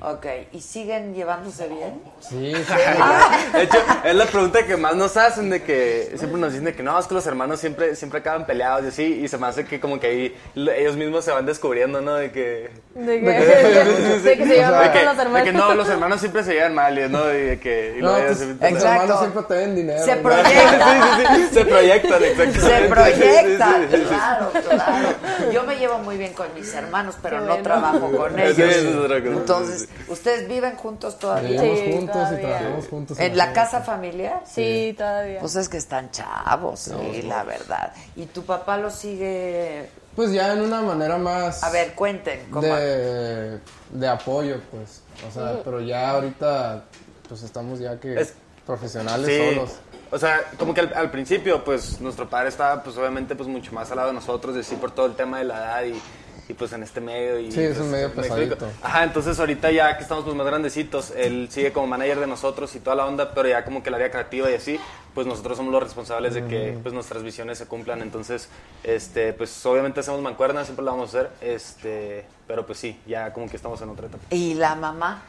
Ok, ¿y siguen llevándose bien? Sí, sí. De hecho, es la pregunta que más nos hacen de que siempre nos dicen de que no, es que los hermanos siempre, siempre acaban peleados y así, y se me hace que como que ahí lo- ellos mismos se van descubriendo, ¿no? De que... De que, de que se llevan de mal que, con los de hermanos. que no, los hermanos siempre se llevan mal, y, ¿no? Y de que... Y No, pues, Exacto. hermanos siempre te den dinero. Se ¿no? proyecta. Sí, sí, sí, se proyectan, exactamente. Se proyecta, Sí, sí, sí, sí. claro, claro. Yo me llevo muy bien con mis hermanos, pero no trabajo con Sí, ellos. eso es otra cosa. Entonces, ¿ustedes viven juntos todavía? Vivimos Sí, juntos y trabajamos juntos. ¿En la casa familiar? Sí, todavía. Pues es que están chavos, sí, la verdad. ¿Y tu papá lo sigue? Pues ya en una manera más. A ver, cuenten. ¿cómo? de, de apoyo, pues. O sea, pero ya ahorita, pues estamos ya que Es- profesionales Sí. solos. O sea, como que al, principio, pues nuestro padre estaba, pues obviamente, pues mucho más al lado de nosotros, decir por todo el tema de la edad y, y, pues en este medio. Y, Sí, es pues, un medio me explico. pesadito. Ajá, entonces ahorita ya que estamos pues más grandecitos, él sigue como manager de nosotros y toda la onda, pero ya como que el área creativa y así, pues nosotros somos los responsables de que pues nuestras visiones se cumplan. Entonces, este, pues obviamente hacemos mancuernas, siempre la vamos a hacer, este, pero pues sí, ya como que estamos en otra etapa. ¿Y la mamá?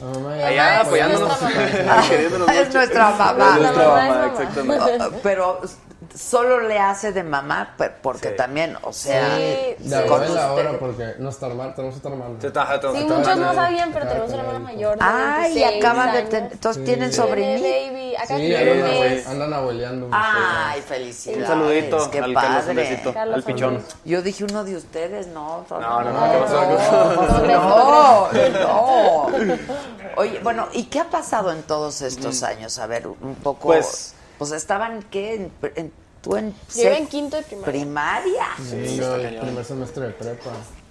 La mamá ya- Allá es apoyándonos, nuestra queriéndonos Es nuestra mamá. Es nuestra mamá es mamá. exactamente. Pero solo le hace de mamá, pe- porque Sí. también, o sea, Sí, De con abuela ahora, usted. porque nuestra hermana, tenemos otra hermana. Sí, Sí, muchos no sabían, pero tenemos una hermana mayor. de Ay, 26 acaban de tener, entonces Sí. tienen Tiene sobrinito. Acá Sí, andan, andan abueleando. Ay, felicidades. Un saludito qué al Carlos, un padre. besito, Carlos al pichón. Yo dije uno de ustedes, no. No, no, no, no, no, no. Oye, bueno, ¿y qué ha pasado en todos estos años? A ver, un poco. Pues- pues estaban, ¿qué? En, en- tú en. Yo en quinto de primaria. Primaria. Sí, yo el primer semestre de prepa.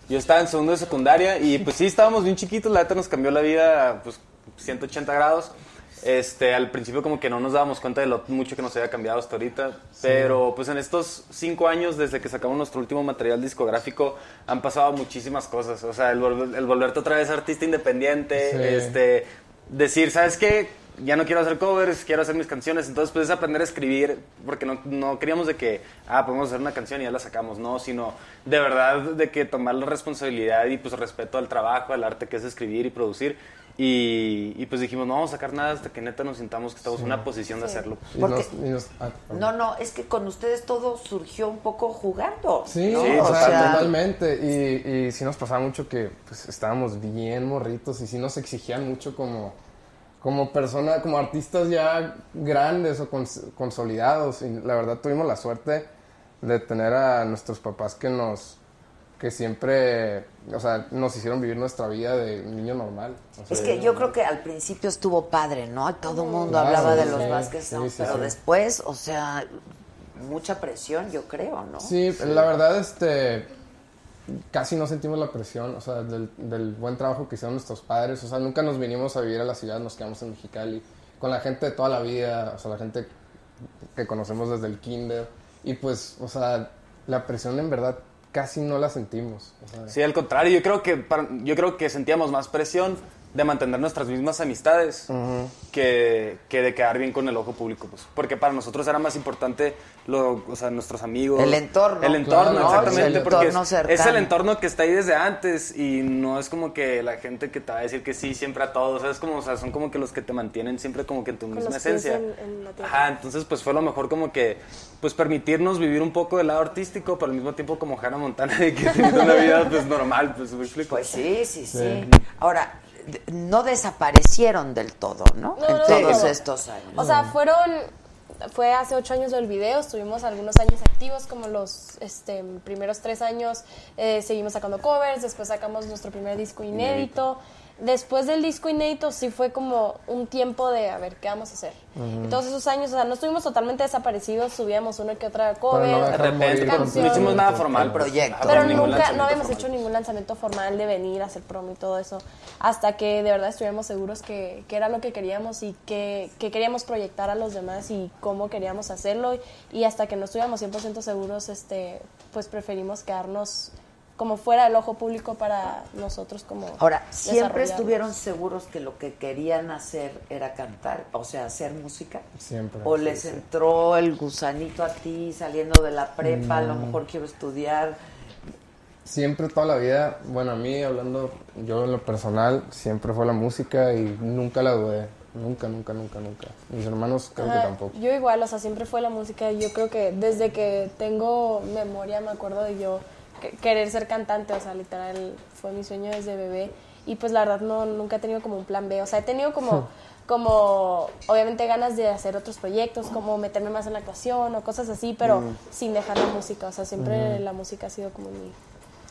Yo estaba en segundo de secundaria y pues sí, estábamos bien chiquitos, la neta nos cambió la vida pues 180 grados. Este, al principio como que no nos dábamos cuenta de lo mucho que nos había cambiado hasta ahorita, pero pues en estos cinco años desde que sacamos nuestro último material discográfico han pasado muchísimas cosas, o sea, el, volver- el volverte otra vez artista independiente, Sí. este, decir, ¿sabes qué? Ya no quiero hacer covers, quiero hacer mis canciones, entonces pues es aprender a escribir, porque no, no queríamos de que, ah, podemos hacer una canción y ya la sacamos, no, sino de verdad de que tomar la responsabilidad y pues respeto al trabajo, al arte que es escribir y producir, y, y, pues dijimos, no vamos a sacar nada hasta que neta nos sintamos que estamos en una posición de hacerlo. Y Porque- nos- y nos- ah. No, no, es que con ustedes todo surgió un poco jugando. Sí, ¿no? Sí, o sea, totalmente. totalmente. Y, y sí nos pasaba mucho que pues, estábamos bien morritos y sí nos exigían mucho como, como persona, como artistas ya grandes o cons- consolidados. Y la verdad tuvimos la suerte de tener a nuestros papás que nos que siempre, o sea, nos hicieron vivir nuestra vida de niño normal. O sea, Es que yo creo que al principio estuvo padre, ¿no? Todo el mundo Claro, hablaba de los sí. Vázquez Sí, sí, pero después, o sea, mucha presión, yo creo, ¿no? Sí, la verdad, este, casi no sentimos la presión, o sea, del, buen trabajo que hicieron nuestros padres, o sea, nunca nos vinimos a vivir a la ciudad, nos quedamos en Mexicali, con la gente de toda la vida, o sea, la gente que conocemos desde el kinder, y pues, o sea, la presión en verdad casi no la sentimos. Sí, al contrario, yo creo que yo creo que sentíamos más presión de mantener nuestras mismas amistades que, que de quedar bien con el ojo público, pues, porque para nosotros era más importante lo, o sea, nuestros amigos, El entorno. el entorno, Claro, exactamente, el porque entorno es, el entorno que está ahí desde antes y no es como que la gente que te va a decir que sí siempre a todos, es como, o sea, son como que los que te mantienen siempre como que en tu misma esencia. en- en la tierra. Ajá, entonces pues fue lo mejor como que pues permitirnos vivir un poco del lado artístico, pero al mismo tiempo como Hannah Montana de que teniendo una vida pues normal, pues me explico. Pues sí, sí, sí. Ahora, no desaparecieron del todo, ¿no? No, en no, todos no. estos años. O sea, fueron. Fue hace ocho años del video, estuvimos algunos años activos, como los este, primeros tres años eh, seguimos sacando covers, después sacamos nuestro primer disco inédito. después del disco inédito sí fue como un tiempo de a ver qué vamos a hacer. Y todos esos años, o sea, no estuvimos totalmente desaparecidos, subíamos una que otra cover. no De repente, no hicimos nada formal. Proyecto. Pero nunca, no habíamos formal. hecho ningún lanzamiento formal de venir a hacer promo y todo eso, hasta que de verdad estuviéramos seguros que, que era lo que queríamos y que, que queríamos proyectar a los demás y cómo queríamos hacerlo. Y hasta que no estuviéramos 100% seguros, este, pues preferimos quedarnos como fuera del ojo público para nosotros como Ahora, ¿siempre estuvieron seguros que lo que querían hacer era cantar? O sea, hacer música. Siempre. ¿O sí, les sí. entró el gusanito a ti saliendo de la prepa? A lo Mm. mejor quiero estudiar. Siempre toda la vida, bueno, a mí hablando, yo en lo personal, siempre fue la música y nunca la dudé. Nunca, nunca, nunca, nunca. Mis hermanos creo que tampoco. Yo igual, o sea, siempre fue la música. Yo creo que desde que tengo memoria me acuerdo de yo que- querer ser cantante, o sea, literal fue mi sueño desde bebé. Y pues la verdad no, nunca he tenido como un plan B, o sea, he tenido como, como obviamente ganas de hacer otros proyectos, como meterme más en la actuación o cosas así, pero sin dejar la música, o sea, siempre la música ha sido como mi,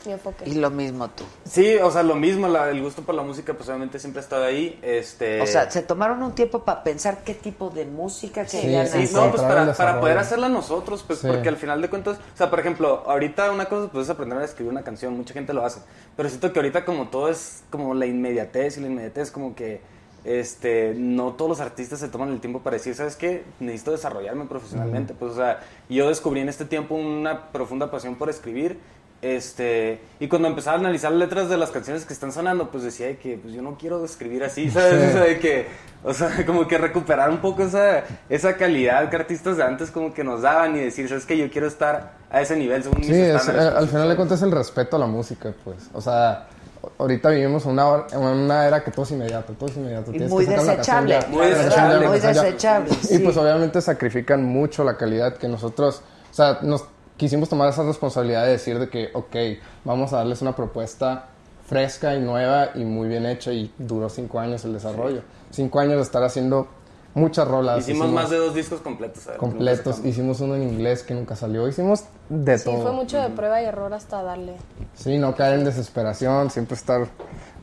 mi enfoque. Y lo mismo tú. Sí, o sea, lo mismo, la- el gusto por la música, pues obviamente siempre ha estado ahí. Este... O sea, se tomaron un tiempo para pensar qué tipo de música querían sí, Sí, hacer. no, pues para, para poder hacerla nosotros, pues Sí. porque al final de cuentas, o sea, por ejemplo, ahorita una cosa pues es aprender a escribir una canción, mucha gente lo hace, pero siento que ahorita como todo es como la inmediatez y la inmediatez como que este no todos los artistas se toman el tiempo para decir, ¿sabes qué? Necesito desarrollarme profesionalmente, pues o sea, yo descubrí en este tiempo una profunda pasión por escribir este, y cuando empezaba a analizar las letras de las canciones que están sonando, pues decía de que pues yo no quiero escribir así, ¿sabes? O sea, de que, o sea, como que recuperar un poco esa, esa calidad que artistas de antes como que nos daban y decir, ¿sabes que Yo quiero estar a ese nivel según mis Sí, es- eh, al final de cuentas el respeto a la música, pues. O sea, ahorita vivimos en una, hor- en una era que todo es inmediato, todo es inmediato. Y Tienes muy desechable, canción ya, Muy desechable, muy desechable, Y sí. pues obviamente sacrifican mucho la calidad que nosotros, o sea, nos quisimos tomar esa responsabilidad de decir de que, ok, vamos a darles una propuesta fresca y nueva y muy bien hecha y duró cinco años el desarrollo. Cinco años de estar haciendo muchas rolas. Hicimos más de dos discos completos. ¿sabes? completos, hicimos uno en inglés que nunca salió, hicimos de Sí, todo. fue mucho de prueba y error hasta darle. Sí, no caer en desesperación, siempre estar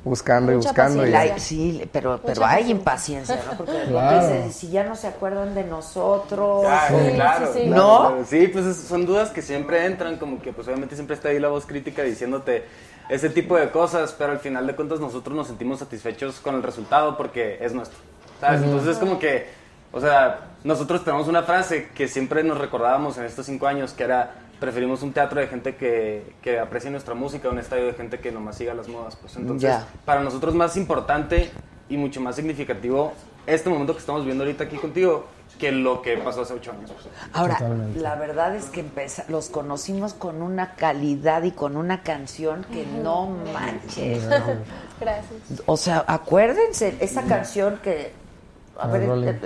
buscando y buscando. y-. La- sí, pero, pero Mucha hay paciencia. impaciencia, ¿no? Porque de repente Claro. dices, si ya no se acuerdan de nosotros. Ah, Sí, claro, sí, ¿No? claro. Sí, pues es- son dudas que siempre entran, como que pues obviamente siempre está ahí la voz crítica diciéndote ese tipo de cosas, pero al final de cuentas nosotros nos sentimos satisfechos con el resultado porque es nuestro, ¿sabes? Entonces es como que, o sea, nosotros tenemos una frase que siempre nos recordábamos en estos cinco años, que era, preferimos un teatro de gente que, que aprecie nuestra música, un estadio de gente que nomás siga las modas, pues entonces para nosotros más importante y mucho más significativo este momento que estamos viendo ahorita aquí contigo que lo que pasó hace ocho años. pues. Ahora, Totalmente. la verdad es que empeza- los conocimos con una calidad y con una canción que no manches. Gracias. O sea, acuérdense, esa canción que... A A ver, ver, Rolly. eh,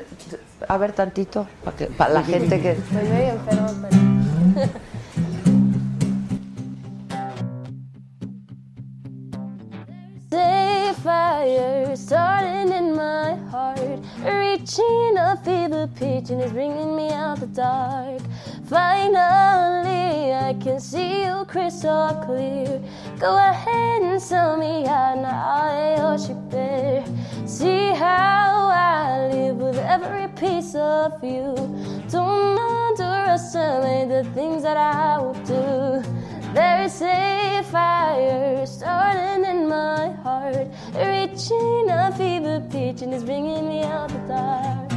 a ver tantito, para que, para la gente que... Estoy medio enferma, pero... fire starting in my heart, reaching a fever pitch and it's bringing me out the dark. Finally, I can see you crystal clear. Go ahead and sell me out, now I worship it. See how I live with every piece of you. Don't underestimate the things that I will do. There's a fire starting in my heart, reaching a fever pitch and it's bringing me out the dark.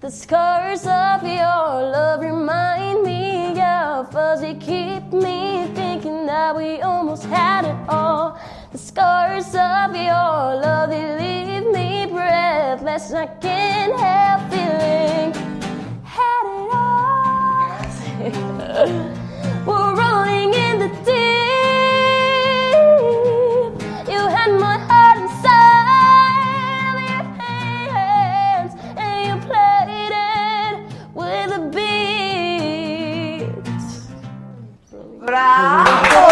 The scars of your love remind me of. They keep me thinking that we almost had it all. The scars of your love, they leave me breathless. I can't help feeling had it all. We're rolling in the deep. You had my heart inside of your hands, and you played it with a beat. ¡Bravo!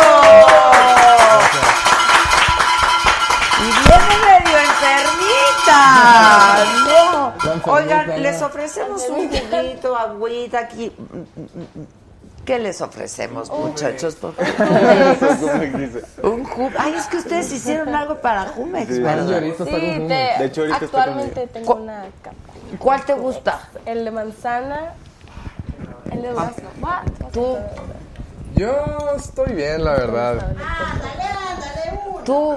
Y viene medio enfermita. No. Oigan, les ofrecemos un juguito, agüita aquí. ¿Qué les ofrecemos, Oh. muchachos? Jumex. Un Ju- Ay, es que ustedes hicieron algo para Jumex, Sí, ¿verdad? Sí, Jumex. te- De hecho, ahorita actualmente tengo una capa. ¿Cuál te gusta? El de manzana, el de durazno. Va, Tú, Yo estoy bien, la verdad. Ándale, ándale, uno. tú,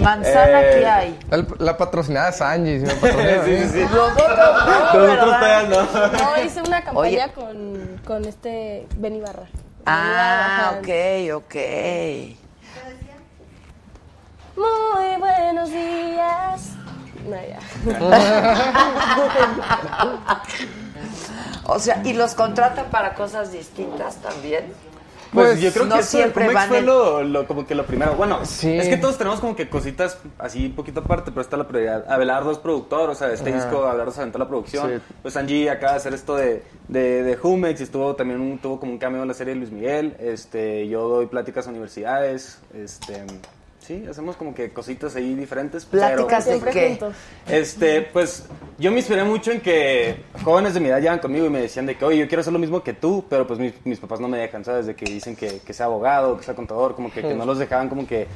manzana, Eh, ¿qué hay? El- la patrocinada es Angie. Si me patrocina. Sí, sí, sí. Los otros no, Nosotros no. No, hice una campaña Oye. con, con este Benny Barra. Ah, ok, ok. Muy buenos días. No, ya. O sea, ¿y los contratan para cosas distintas también? Pues, Pues, yo creo no que del siempre van fue lo, lo- como que lo primero. Bueno, Sí. es que todos tenemos como que cositas así poquito aparte, pero está la prioridad. Abelardo es productor, o sea, este disco Abelardo se aventó la producción. Sí. Pues Angie acaba de hacer esto de, de, de Jumex y estuvo también un- tuvo como un cameo en la serie de Luis Miguel. Este, yo doy pláticas a universidades, este... Sí, hacemos como que cositas ahí diferentes. pero- ¿Pláticas de qué? juntos. este, pues yo me inspiré mucho en que jóvenes de mi edad llegan conmigo y me decían de que, oye, yo quiero hacer lo mismo que tú, pero pues mis, mis papás no me dejan, ¿sabes? De que dicen que, que sea abogado, que sea contador, como que, que no los dejaban como que...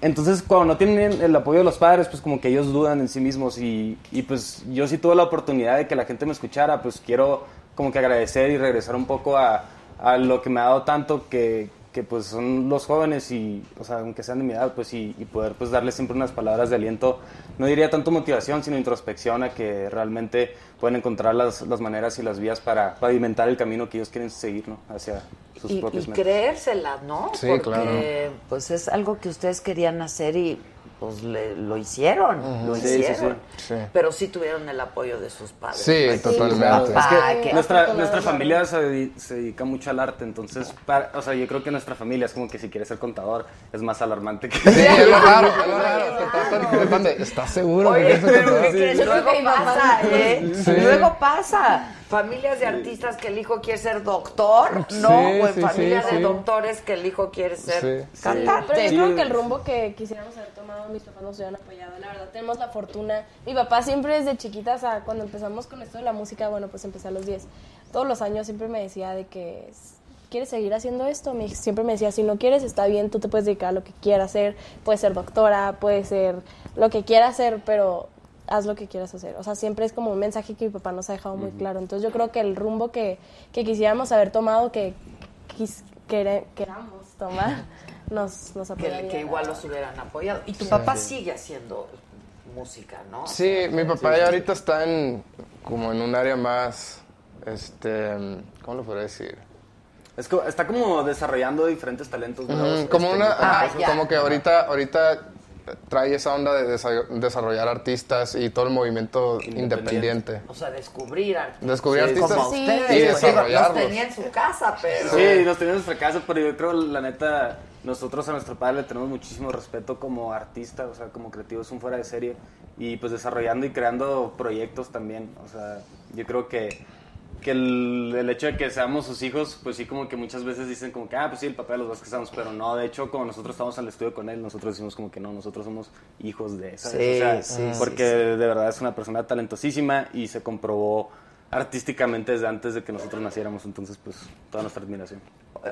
Entonces, cuando no tienen el apoyo de los padres, pues como que ellos dudan en sí mismos y, y pues yo sí tuve la oportunidad de que la gente me escuchara, pues quiero como que agradecer y regresar un poco a, a lo que me ha dado tanto que, que pues son los jóvenes y, o sea, aunque sean de mi edad, pues y, y poder pues darles siempre unas palabras de aliento, no diría tanto motivación, sino introspección a que realmente pueden encontrar las, las maneras y las vías para pavimentar el camino que ellos quieren seguir, ¿no? Hacia sus Y, propios y metas. creérsela, ¿no? Sí, Porque, claro. pues es algo que ustedes querían hacer y pues le- lo hicieron, lo Sí, hicieron. sí. Pero sí tuvieron el apoyo de sus padres. Sí, pues, totalmente. Papá, Es que que- nuestra, nuestra familia se, dedi- se dedica mucho al arte, entonces, para- o sea, yo creo que nuestra familia es como que si quieres ser contador es más alarmante que... Sí, es lo raro, es lo raro. Te tratan- ¿Estás seguro? que Oye, ser pero? ¿qué crees? Luego que pasa. ¿eh? Sí. Luego pasa. Familias de artistas que el hijo quiere ser doctor, ¿no? Sí, o en sí, familias sí, de sí. doctores que el hijo quiere ser Sí. cantante. Pero yo creo que el rumbo que quisiéramos haber tomado, mis papás nos hubieran apoyado. La verdad, tenemos la fortuna. Mi papá siempre desde chiquita, o sea, cuando empezamos con esto de la música, bueno, pues empecé a los 10. Todos los años siempre me decía de que quieres seguir haciendo esto. Me, siempre me decía, si no quieres, está bien, tú te puedes dedicar a lo que quieras hacer. Puedes ser doctora, puedes ser lo que quieras hacer, pero haz lo que quieras hacer. O sea, siempre es como un mensaje que mi papá nos ha dejado muy claro. Entonces yo creo que el rumbo que, que quisiéramos haber tomado, que quis- quere- queramos tomar, nos, nos que, apoyaría. que igual los hubieran apoyado. Y tu papá sigue haciendo música, ¿no? Sí, mi papá ya ahorita está en como en un área más, este, ¿cómo lo podría decir? Es co- está como desarrollando diferentes talentos. nuevos, Mm, como este, una, Ah, como que ahorita, ahorita trae esa onda de desa- desarrollar artistas y todo el movimiento independiente. O sea, descubrir artistas. Descubrir Sí, artistas Como Sí, ustedes, y los desarrollarlos. tenía en su casa, pero... Sí, nos tenemos nuestra casa, pero yo creo, la neta, nosotros a nuestro padre le tenemos muchísimo respeto como artista, o sea, como creativo, es un fuera de serie. Y pues desarrollando y creando proyectos también. O sea, yo creo que, que el, el hecho de que seamos sus hijos, pues sí, como que muchas veces dicen como que, ah, pues sí, el papá de los Vázquez estamos, pero no, de hecho, como nosotros estamos al estudio con él, nosotros decimos como que no, nosotros somos hijos de, ¿sabes? Sí, o sea, sí, sí, porque de verdad es una persona talentosísima y se comprobó artísticamente desde antes de que nosotros naciéramos, entonces pues toda nuestra admiración.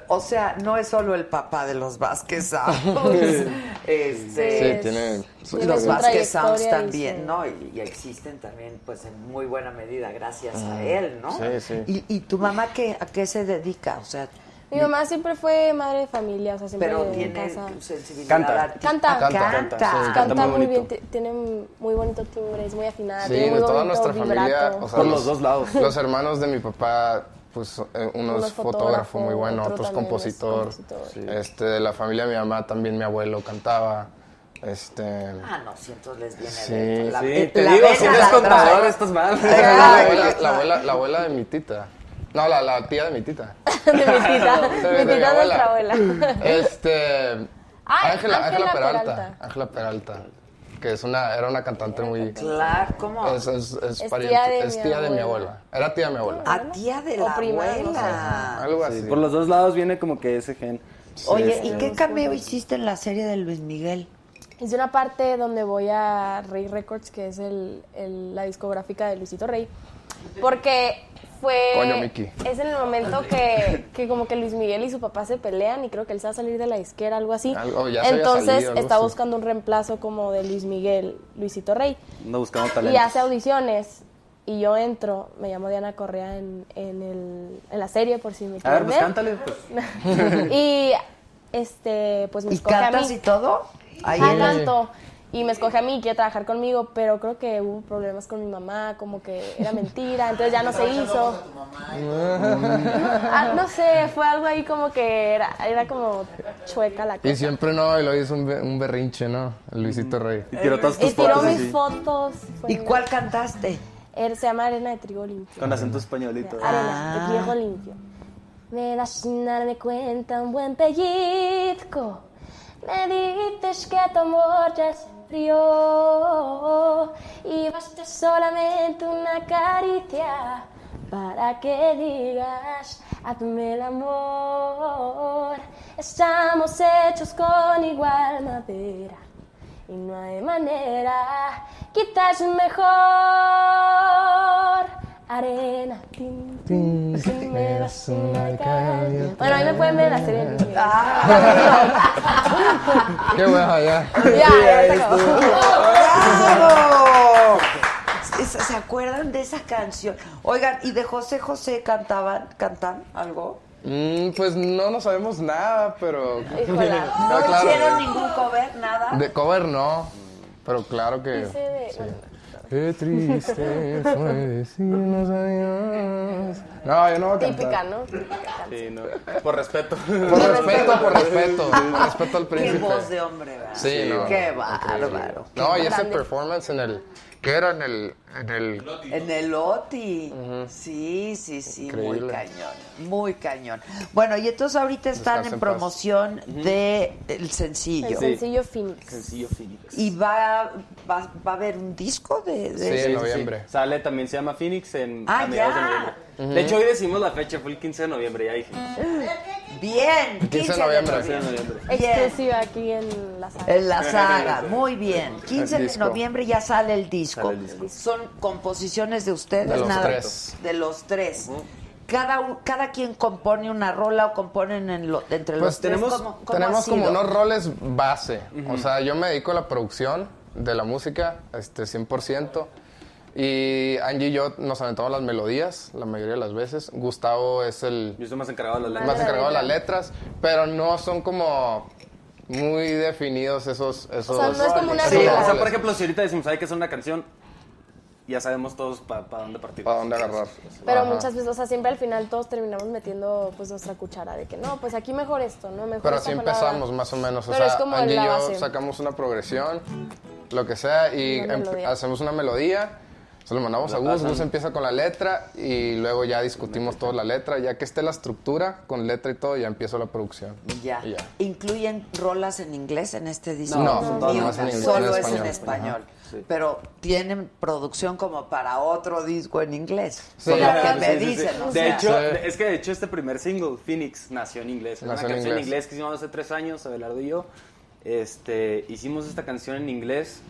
O sea, no es solo el papá de los Vázquez Sounds. este, Sí, tiene su- los Vázquez Sounds también, ¿no? Y, y existen también, pues, en muy buena medida gracias a él, ¿no? Sí, sí. ¿Y, y tu mamá qué, a qué se dedica? O sea, Mi mamá siempre fue madre de familia, o sea, siempre pero en tiene casa. sensibilidad Canta. artística. Canta. Canta. Canta, sí, Canta, canta muy muy, bien, tiene muy bonito timbre, es muy afinada, Sí, tiene muy de toda bonito nuestra vibrato. familia, o sea, Por los dos lados. Los hermanos de mi papá, pues eh, uno Uno es es fotógrafo fotógrafo, muy bueno, otro otro es también es compositor. compositor. Este, de la familia de mi mamá también mi abuelo cantaba. Este, Ah, no, si entonces les viene Sí, de la, Sí, te la digo, vena si eres contador, estás mal. la, abuela, la, abuela, la abuela de mi tita. No, la, la tía de mi tita. de mi tita, De- mi de tita es nuestra abuela. Este. Ay, Ángela, Ángela Ángela Peralta. Peralta. Ángela Peralta. Que es una, era una cantante muy. Claro, ¿cómo? Es, es, es, Es pariente- tía de es mi tía de mi abuela. abuela. Era tía de mi abuela. A tía de O la prima, no sé. abuela. Algo así. Por los dos lados viene como que ese gen. Oye, ¿y qué cameo hiciste en la serie de Luis Miguel? Hice una parte donde voy a Rey Records, que es el, el- la discográfica de Luisito Rey, porque fue. Coño, Miki. Es en el momento que, que como que Luis Miguel y su papá se pelean y creo que él se va a salir de la disquera, algo así. Algo, ya se había Entonces salido, algo está así. buscando un reemplazo como de Luis Miguel, Luisito Rey. No buscamos Y talento. hace audiciones. Y yo entro, me llamo Diana Correa en, en, el, en la serie, por si me A ver, pues ver. cántale. Pues. y este, pues me ¿Y escoge a cantas mí. y todo? Ahí Ajá, en el- canto. Y me escoge a mí, quiere trabajar conmigo, pero creo que hubo problemas con mi mamá, como que era mentira, entonces ya no se hizo. Ah, no sé, fue algo ahí como que era, era como chueca la cosa. Y siempre no, y lo hizo un, un berrinche, ¿no? El Luisito Rey. Y tiró todas Y tus tiró fotos mis así. fotos. ¿Y cuál cantaste? Él se llama Arena de Trigo Limpio. Con acento españolito. Arena de Trigo Limpio. Me das sin darme cuenta un buen pellizco. Me dices que tu amor ya se Y basta solamente una caricia para que digas, hazme el amor. Estamos hechos con igual madera y no hay manera, quizás mejor arena. tin, tin, si me das una calle. Bueno, ahí me pueden ver en la serie. Qué bueno, ya. Ya, ya acabó. ¡Bravo! ¿Se, acuerdan de esa canción? Oigan, ¿y de José José cantaban, cantan algo? Mm, pues no, no sabemos nada, pero... Híjola. ¿No Ah, claro. hicieron ningún cover, nada? De cover no, pero claro que... Ese de- bueno, Qué triste fue decirnos adiós. No, yo no voy a Típica, cantar. ¿no? Sí, no. Por respeto. Por respeto, por respeto. Por respeto al Qué príncipe. voz de hombre, ¿verdad? Sí, no. Qué bárbaro. No, y ese performance en el... ¿Qué era en el...? En el En el OTI. Sí, sí, sí, muy cañón. Muy cañón. Bueno, y entonces ahorita están en promoción de el El sencillo. sencillo Phoenix. Sencillo Phoenix. Y va, va, va a haber un disco de, de Sí, ese? en noviembre. Sale también, se llama Phoenix en Ah, a mediados ya. de noviembre. De hecho, hoy decimos la fecha, fue el 15 de noviembre, ya dije. Bien, 15 de noviembre. 15 de noviembre. Exclusiva aquí en la sala. En la saga, muy bien. 15 El de noviembre ya sale el disco. Sale el disco. Son composiciones de ustedes, De los nada. tres. De los tres. Cada, un- cada quien compone una rola o componen en lo- entre los Pues tres. tenemos, ¿Cómo- cómo ha tenemos como unos roles base. O sea, yo me dedico a la producción de la música, este, 100%. Y Angie y yo nos aventamos las melodías la mayoría de las veces. Gustavo es el Yo estoy más encargado de las más letras. encargado de las letras, pero no son como muy definidos esos esos O sea, no es como una Sí, o sea, por ejemplo, si ahorita decimos, hay que hacer una canción, ya sabemos todos para dónde partir. para dónde agarrar. Pero Ajá. muchas veces, o sea, siempre al final todos terminamos metiendo pues nuestra cuchara de que no, pues aquí mejor esto, ¿no? Mejor Pero así palabra. empezamos más o menos. O Pero sea, es como Angie y yo base. sacamos una progresión, lo que sea, y Una em- hacemos una melodía. Se lo mandamos a Gus. Gus empieza con la letra y luego ya discutimos toda la letra. Ya que esté la estructura con letra y todo, ya empiezo la producción. Ya. Ya. ¿Incluyen rolas en inglés en este disco? No, son todas Ni nomás en inglés, Solo en es español. en español. Sí. Pero tienen producción como para otro disco en inglés. Sí. Por lo que Sí, me Sí, sí, sí. dicen. o De sea. hecho, es que de hecho este primer single, Phoenix, nació en inglés. Nació una en canción en inglés. inglés que hicimos hace tres años, Abelardo y yo. Este, hicimos esta canción en inglés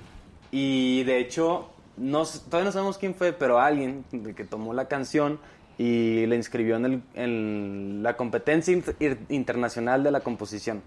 y de hecho, no, todavía no sabemos quién fue, pero alguien de que tomó la canción y la inscribió en, el- en la competencia inter- internacional de la composición.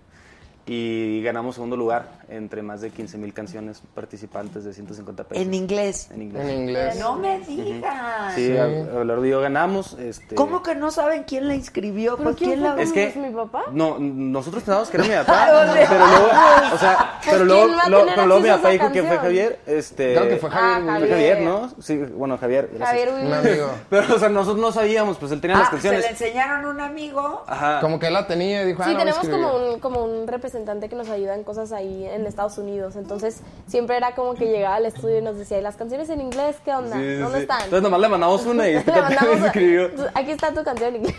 Y ganamos segundo lugar entre más de 15 mil canciones participantes de 150 pesos. En inglés. En inglés. En inglés. No me digas. Sí, Abelardo y yo ganamos. Este, ¿Cómo que no saben quién la inscribió? ¿Pero ¿Por quién quién la Es que ¿Es mi papá? No, nosotros pensábamos que era mi papá, pero luego, o sea, pero ¿quién luego, a lo- pero luego mi a papá dijo que fue? Javier, este, Creo que fue Javier. Ah. Javier, ¿no? Sí, bueno, Javier, gracias. Javier Un amigo. Pero, o sea, nosotros no sabíamos, pues él tenía las Ah, se canciones. le enseñaron a un amigo. Ajá. Como que él la tenía y dijo, ah, Sí, no, voy a tenemos como un, como un representante que nos ayuda en cosas ahí en Estados Unidos. Entonces, siempre era como que llegaba al estudio y nos decía, ¿y las canciones en inglés qué onda? Sí, sí, ¿Dónde sí. están? Entonces nomás le mandamos una y este mandamos, escribió. Aquí está tu canción en inglés.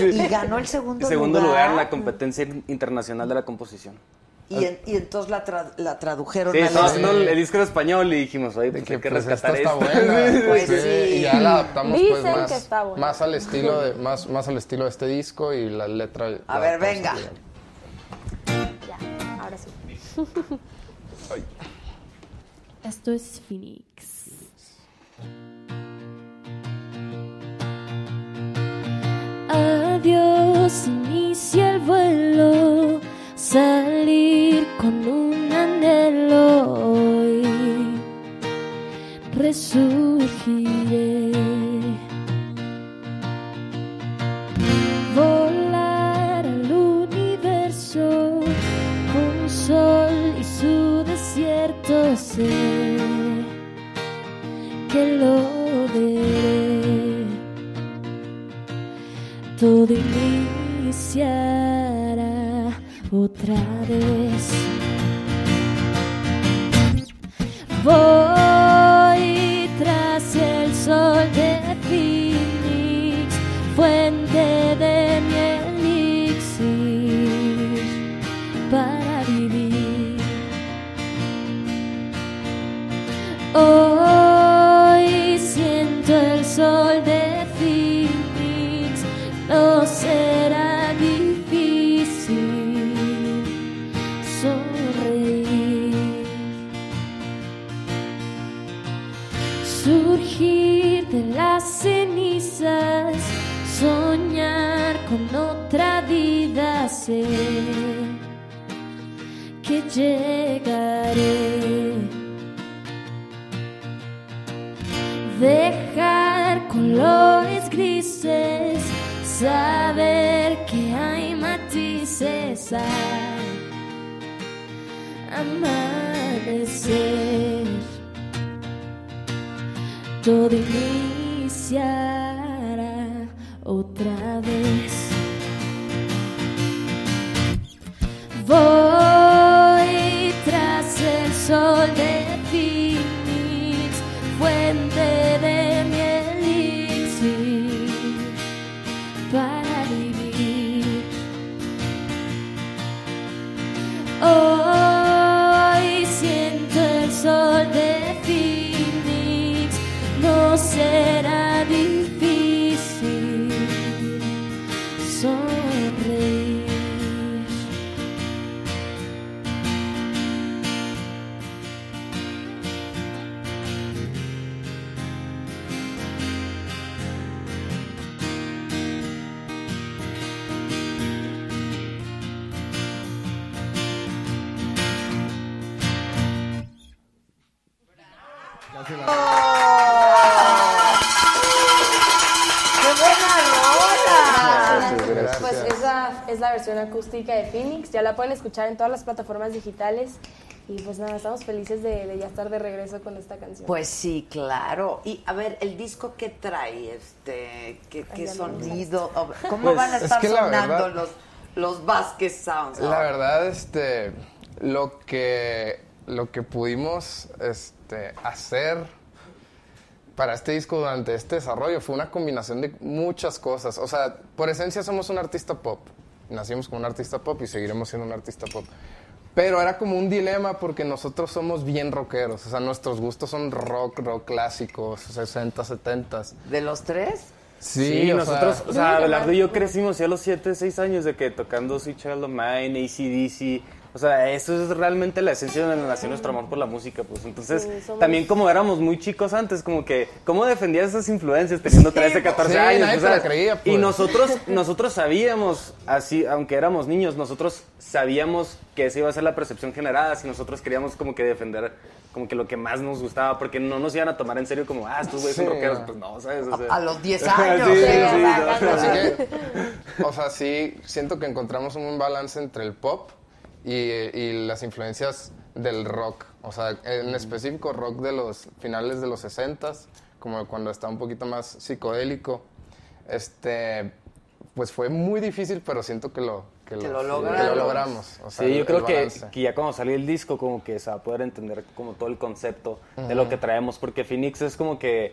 Y ganó el segundo, Segundo lugar en la competencia internacional de la composición. Y, en- y entonces la, tra- la tradujeron Sí, estaba haciendo el, el disco en español y dijimos, oye, De pues que hay que pues, rescatar esta está esto. buena. Pues Sí, sí. Y ya la adaptamos pues Dicen más, que está buena. más al estilo de más más al estilo de este disco y la letra. la A ver, adaptamos venga. también. Esto es Phoenix. Adiós, inicia el vuelo, salir con un anhelo hoy, resurgiré. Iniciará otra vez. Voy al amanecer. Todo iniciará acústica de Phoenix, ya la pueden escuchar en todas las plataformas digitales y pues nada, estamos felices de, de ya estar de regreso con esta canción. Pues sí, claro. Y a ver, el disco qué trae, este, qué, sonido, ¿cómo Pues, van a es estar que sonando verdad- los los Vázquez Sounds? La verdad, este, lo que, lo que pudimos este, hacer para este disco durante este desarrollo fue una combinación de muchas cosas. O sea, por esencia somos un artista pop. Nacimos como un artista pop y seguiremos siendo un artista pop. Pero era como un dilema porque nosotros somos bien rockeros. O sea, nuestros gustos son rock, rock clásicos, 60, 70. ¿De los tres? Sí, Sí, o nosotros, sea- o sea, Abelardo y yo crecimos ya a los 7, 6 años de que tocando Sweet Child of Mine, ACDC. O sea, eso es realmente la esencia de donde nació nuestro amor por la música, pues. Entonces, Sí, somos- también como éramos muy chicos antes, como que, ¿cómo defendías esas influencias teniendo 13, 14 Sí, años? nadie O te sea, la creía, Y pues. nosotros, nosotros sabíamos, así, aunque éramos niños, nosotros sabíamos que esa iba a ser la percepción generada, si nosotros queríamos como que defender como que lo que más nos gustaba, porque no nos iban a tomar en serio como, ah, estos güeyes son rockeros, pues no, ¿sabes? O sea- A los 10 años. Sí, Así que, o sea, sí, siento que encontramos un buen balance entre el pop y, y las influencias del rock. O sea, en específico rock de los finales de los 60 como cuando está un poquito más psicodélico. Este, pues fue muy difícil, pero siento que lo, que Que lo, lo que lo lograron. logramos. O sea, Sí, el- yo creo el que, balance. que ya cuando salió el disco como que se va a poder entender como todo el concepto de lo que traemos, porque Phoenix es como que,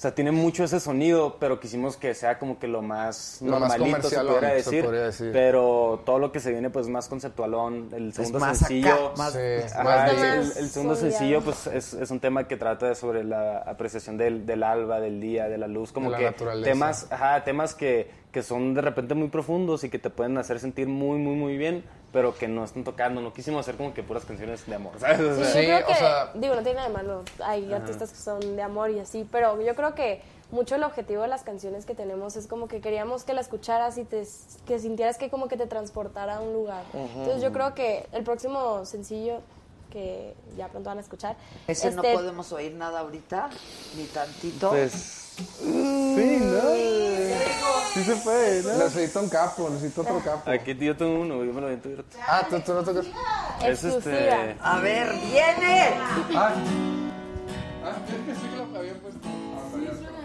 o sea, tiene mucho ese sonido, pero quisimos que sea como que lo más Lo más normalito, se, pudiera se decir, podría decir. pero todo lo que se viene pues más conceptualón, el segundo más sencillo, acá, más- Sí, Ajá, más el, de- el- el segundo sencillo pues es, es un tema que trata sobre la apreciación del, del alba, del día, de la luz, como De la que naturaleza. temas, ajá, temas que, que son de repente muy profundos y que te pueden hacer sentir muy, muy, muy bien, pero que no están tocando. No quisimos hacer como que puras canciones de amor, ¿sabes? O sea, Sí, Sí, yo creo o que, sea- digo, no tiene nada de malo. Hay artistas que son de amor y así, pero yo creo que mucho el objetivo de las canciones que tenemos es como que queríamos que la escucharas y te, que sintieras que como que te transportara a un lugar. Entonces yo creo que el próximo sencillo que ya pronto van a escuchar. Ese no este, podemos oír nada ahorita, ni tantito. Pues. Sí, ¿no? Sí se puede, ¿no? Necesito un capo, necesito otro capo. Aquí yo tengo uno, yo me lo aviento abierto. Ah, tú, tú no tocas. Es este. A ver, viene. Ah, ah, es que sí que lo había puesto.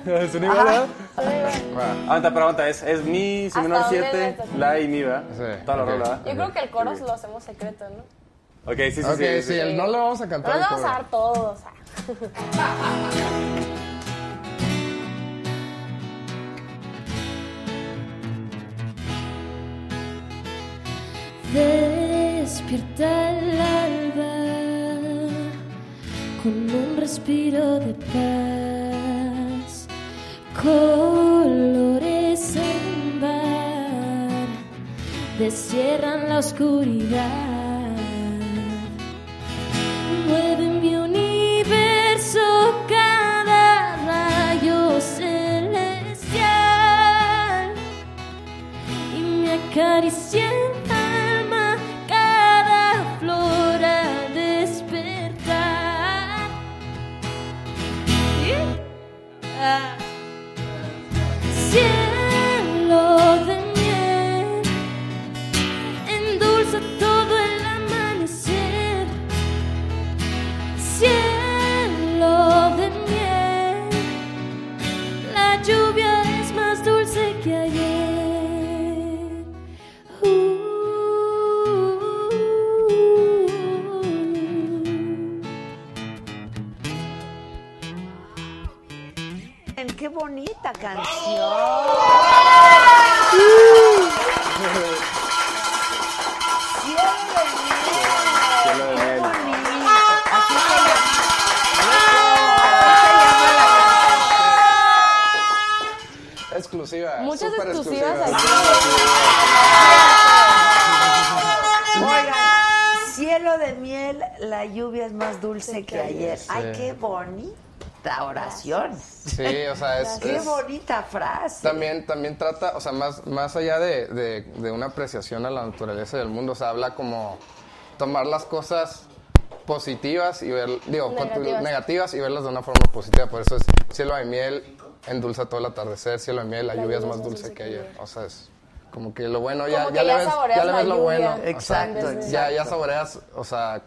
¿Es una igual. Aguanta, pero aguanta, es, es mi, si menor dónde 7, es esta? la y mi, ¿verdad? Sí, Toda la rola. Yo creo que el coro lo hacemos secreto, ¿no? Ok, sí, sí, Ok, sí. sí, el no lo vamos a cantar. No nos vamos a dar todo, Despierta el alba con un respiro de paz, colores en bar descierran la oscuridad, mueve mi universo cada rayo celestial. Y me acaricia frase. También, también trata, o sea, más, más allá de, de- de una apreciación a la naturaleza del mundo, o sea, habla como tomar las cosas positivas y ver, digo, Negativas. negativas y verlas de una forma positiva. Por eso es cielo de miel, endulza todo el atardecer, cielo de miel, la, lluvia es más dulce que ayer. O sea, es como que lo bueno, ya, ya, le ves, ya le la ves lo bueno. o sea, Exacto, Ya, ya exacto. saboreas, o sea,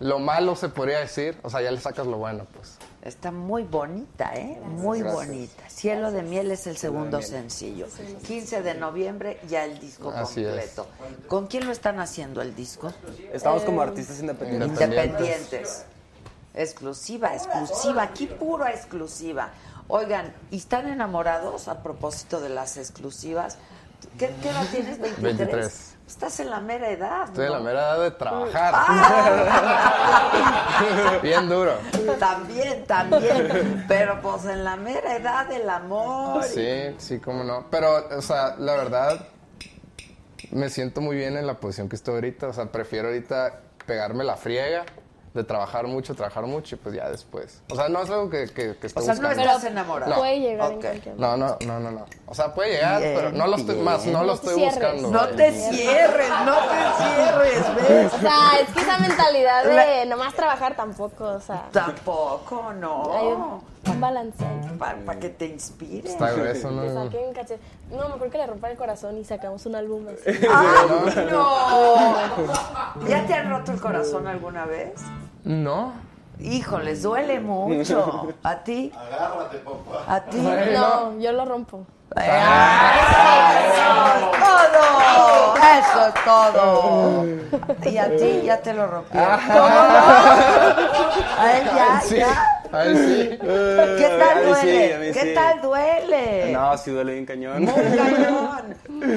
lo malo se podría decir, o sea, ya le sacas lo bueno, pues. Está muy bonita, ¿eh? Muy Gracias. bonita. Cielo de miel es el segundo sencillo. 15 de noviembre ya el disco Así es. completo. ¿Con quién lo están haciendo el disco? Estamos como artistas independientes. Independientes. Exclusiva, exclusiva. Aquí puro exclusiva. Oigan, ¿y están enamorados a propósito de las exclusivas? ¿Qué, qué edad tienes? ¿23? 23. Estás en la mera edad. Estoy en la mera edad de trabajar. Ah. Bien duro. También, también. Pero pues en la mera edad del amor. Sí, sí, cómo no. Pero, o sea, la verdad, me siento muy bien en la posición que estoy ahorita. O sea, prefiero ahorita pegarme la friega de trabajar mucho, trabajar mucho y pues ya después. O sea, no es algo que, que, que O sea, no estás enamorado. Puede llegar Ok. en cualquier No, no, no, no, no. O sea, puede llegar, Bien, pero no lo estoy, bien. más, no lo No estoy cierres. buscando. No te cierres, no te cierres, ¿ves? O sea, es que esa mentalidad de nomás trabajar tampoco, o sea, Tampoco, hay no. un, un balance ahí. Para, que te inspire. Está grueso, Que ¿no? saquen caché. No, mejor que le rompan el corazón y sacamos un álbum así. ¡Ay, no! ¿Ya te han roto el corazón alguna vez? No. Híjoles, duele mucho. ¿A ti? Agárrate, papá. ¿A ti? No, yo lo rompo. ¡Todo! ¡Eso es todo! ¿Y a ti ya te lo? ¿Cómo no? ¿A él ya? Ya? a él sí. ¿Qué A tal mí sí, duele? a mí ¿Qué sí. tal duele? No, sí duele bien cañón. Muy cañón. De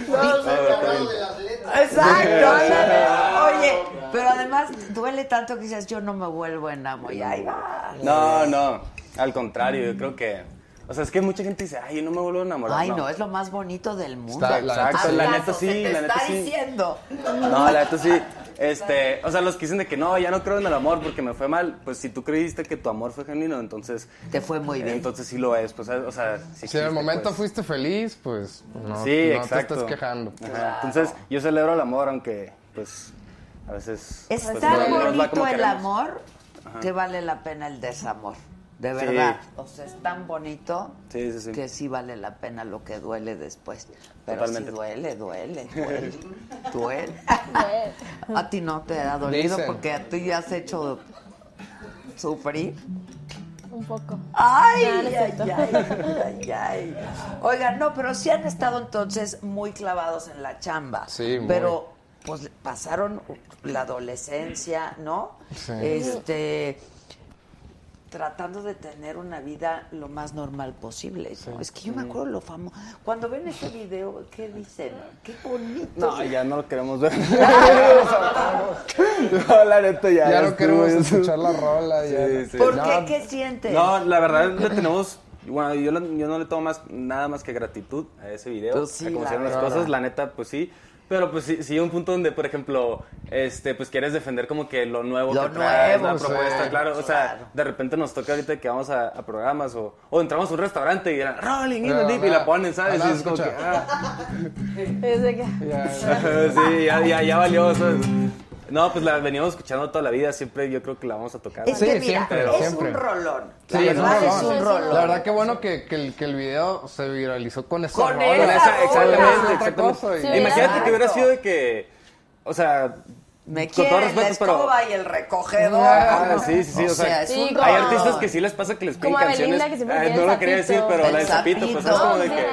las letras. Exacto. Oye, pero además duele tanto que dices, yo no me vuelvo a enamorar. Y ahí va. No, no. Al contrario, yo creo que. O sea, es que mucha gente dice, ay, yo no me vuelvo a enamorar. Ay, no, es lo más bonito del mundo. Está- la- Exacto, la ¿Acaso neta sí, se te la neta está sí. diciendo. No, la neta sí. Este, o sea, los que dicen de que no, ya no creo en el amor porque me fue mal, pues si tú creíste que tu amor fue genuino, entonces... Te fue muy bien. Entonces sí lo es, pues, o sea... Si, Si en el momento pues. fuiste feliz, pues no, Sí, no exacto. te estés quejando. Ajá, Entonces, yo celebro el amor, aunque, pues, a veces... Es pues, no- bonito el queremos. amor Ajá. que vale la pena el desamor. De Sí. verdad. O sea, es tan bonito Sí, sí, sí. que sí vale la pena lo que duele después. Pero Totalmente. sí duele, duele, duele. duele. a ti no te ha dolido Dicen. porque a ti ya has hecho sufrir. Un poco. Ay, No, ay, ay, ay, ay. Oigan, no, pero sí han estado entonces muy clavados en la chamba. Sí, muy. Pero pues pasaron la adolescencia, ¿no? Sí. Este tratando de tener una vida lo más normal posible. ¿no? Es que yo me acuerdo lo famoso. Cuando ven ese video, ¿qué dicen? Qué bonito. No, ya no lo queremos ver. no, la neta ya. Ya no queremos escuchar la rola. Ya. Sí, sí. ¿Por No, qué? ¿Qué sientes? No, la verdad le tenemos. Bueno, yo, lo- yo no le tomo más, nada más que gratitud a ese video. Pues sí, a cómo la hicieron las cosas, la neta, pues sí. Pero pues sí, sí, un punto donde, por ejemplo, este, pues quieres defender como que lo nuevo Lo que trae nuevo, la sí, propuesta, claro. O sea, claro. de repente nos toca ahorita que vamos a, a programas o, o entramos a un restaurante y eran Rolling in the Deep y la ponen, ¿sabes? nada, Y es como que, ah, que... Ya, sí, ya, ya, ya valió. ¿sabes? No, pues la veníamos escuchando toda la vida, siempre yo creo que la vamos a tocar. Es Sí, que mira, siempre, es siempre. un rolón. Sí, La es un verdad rolón. es un rolón. La verdad que bueno que, que, el, que el video se viralizó con esa Con rola. esa exactamente, Es exactamente. Sí, Imagínate Exacto. que hubiera sido de que, o sea, Me con todo quieren la respeto, pero escoba y el recogedor. Ah, sí, sí, sí, o o sea, sea, es Sí, un como- hay artistas que sí les pasa que les piden Como canciones. Que siempre Ah, no lo quería decir, pero El la del sapito, pues sabes como de No, que. sí.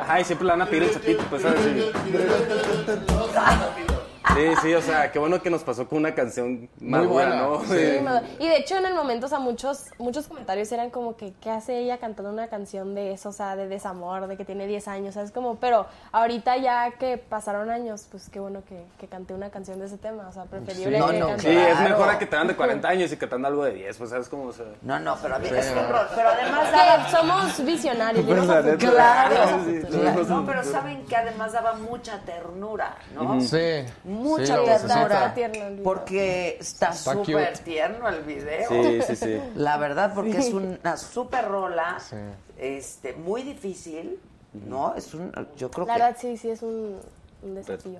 Ajá, y siempre le van a pedir el sapito, pues sabes. Sí, sí, sí, o sea, qué bueno que nos pasó con una canción madura, buena, ¿no? sí. Sí, y de hecho en el momento, o sea, muchos, muchos comentarios eran como que, ¿qué hace ella cantando una canción de eso? O sea, de desamor, de que tiene 10 años, ¿sabes? Como, pero ahorita ya que pasaron años, pues qué bueno que, que canté una canción de ese tema, o sea, preferible No, que no, cante- Sí, es mejor a que te dan de 40 años y que te dan algo de 10, pues sabes cómo, o sea. No, no, pero, a mí es un rolón. Pero además daba- que somos visionarios, Pues. Claro, Sí, sí, claro. sí. No, pero saben que además daba mucha ternura, ¿no? Sí. Mucha sí, ternura. Porque está súper tierno el video. Sí, sí, sí. La verdad, porque es una súper rola, Sí. este, muy difícil, ¿no? Es un, yo creo La que verdad sí, sí es un, un desafío,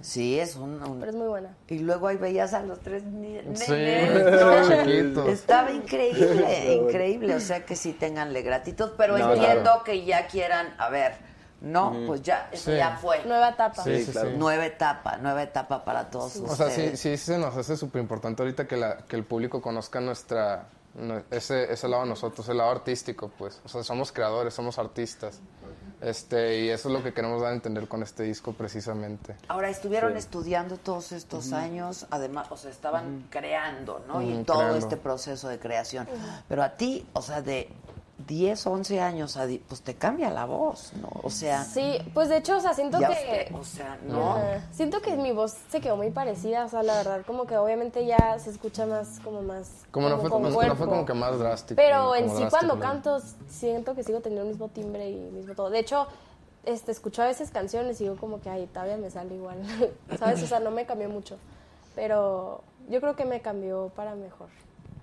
sí es un, un- pero es muy buena. y luego ahí veías a los tres Sí, nenes, chiquitos. Estaba increíble, increíble, o sea que sí tenganle gratitud, pero No, entiendo claro. que ya quieran, a ver, no, pues ya, eso Sí. ya fue. Nueva etapa. Sí, Sí, sí, claro. sí. Nueva etapa, nueva etapa para todos O sea, sí, ustedes. sí se nos hace súper importante ahorita que, la, que el público conozca nuestra, no- ese, ese lado de nosotros, el lado artístico, pues. O sea, somos creadores, somos artistas. Este, y eso es lo que queremos dar a entender con este disco precisamente. Ahora estuvieron Sí. estudiando todos estos años, además, o sea, estaban creando, ¿no? y todo creando. este proceso de creación. Pero a ti, o sea, de 10, 11 años, pues te cambia la voz, ¿no? O sea, Sí, pues de hecho, o sea, siento que... usted, o sea, ¿no? Siento que mi voz se quedó muy parecida, o sea, la verdad, como que obviamente ya se escucha más, como más... Como no fue, con no, no fue cuerpo. como que más drástico. Pero como en sí drástico, cuando ¿no? canto siento que sigo teniendo el mismo timbre y el mismo todo. De hecho, este, escucho a veces canciones y digo como que, ay, todavía me sale igual, ¿sabes? O sea, no me cambió mucho. Pero yo creo que me cambió para mejor,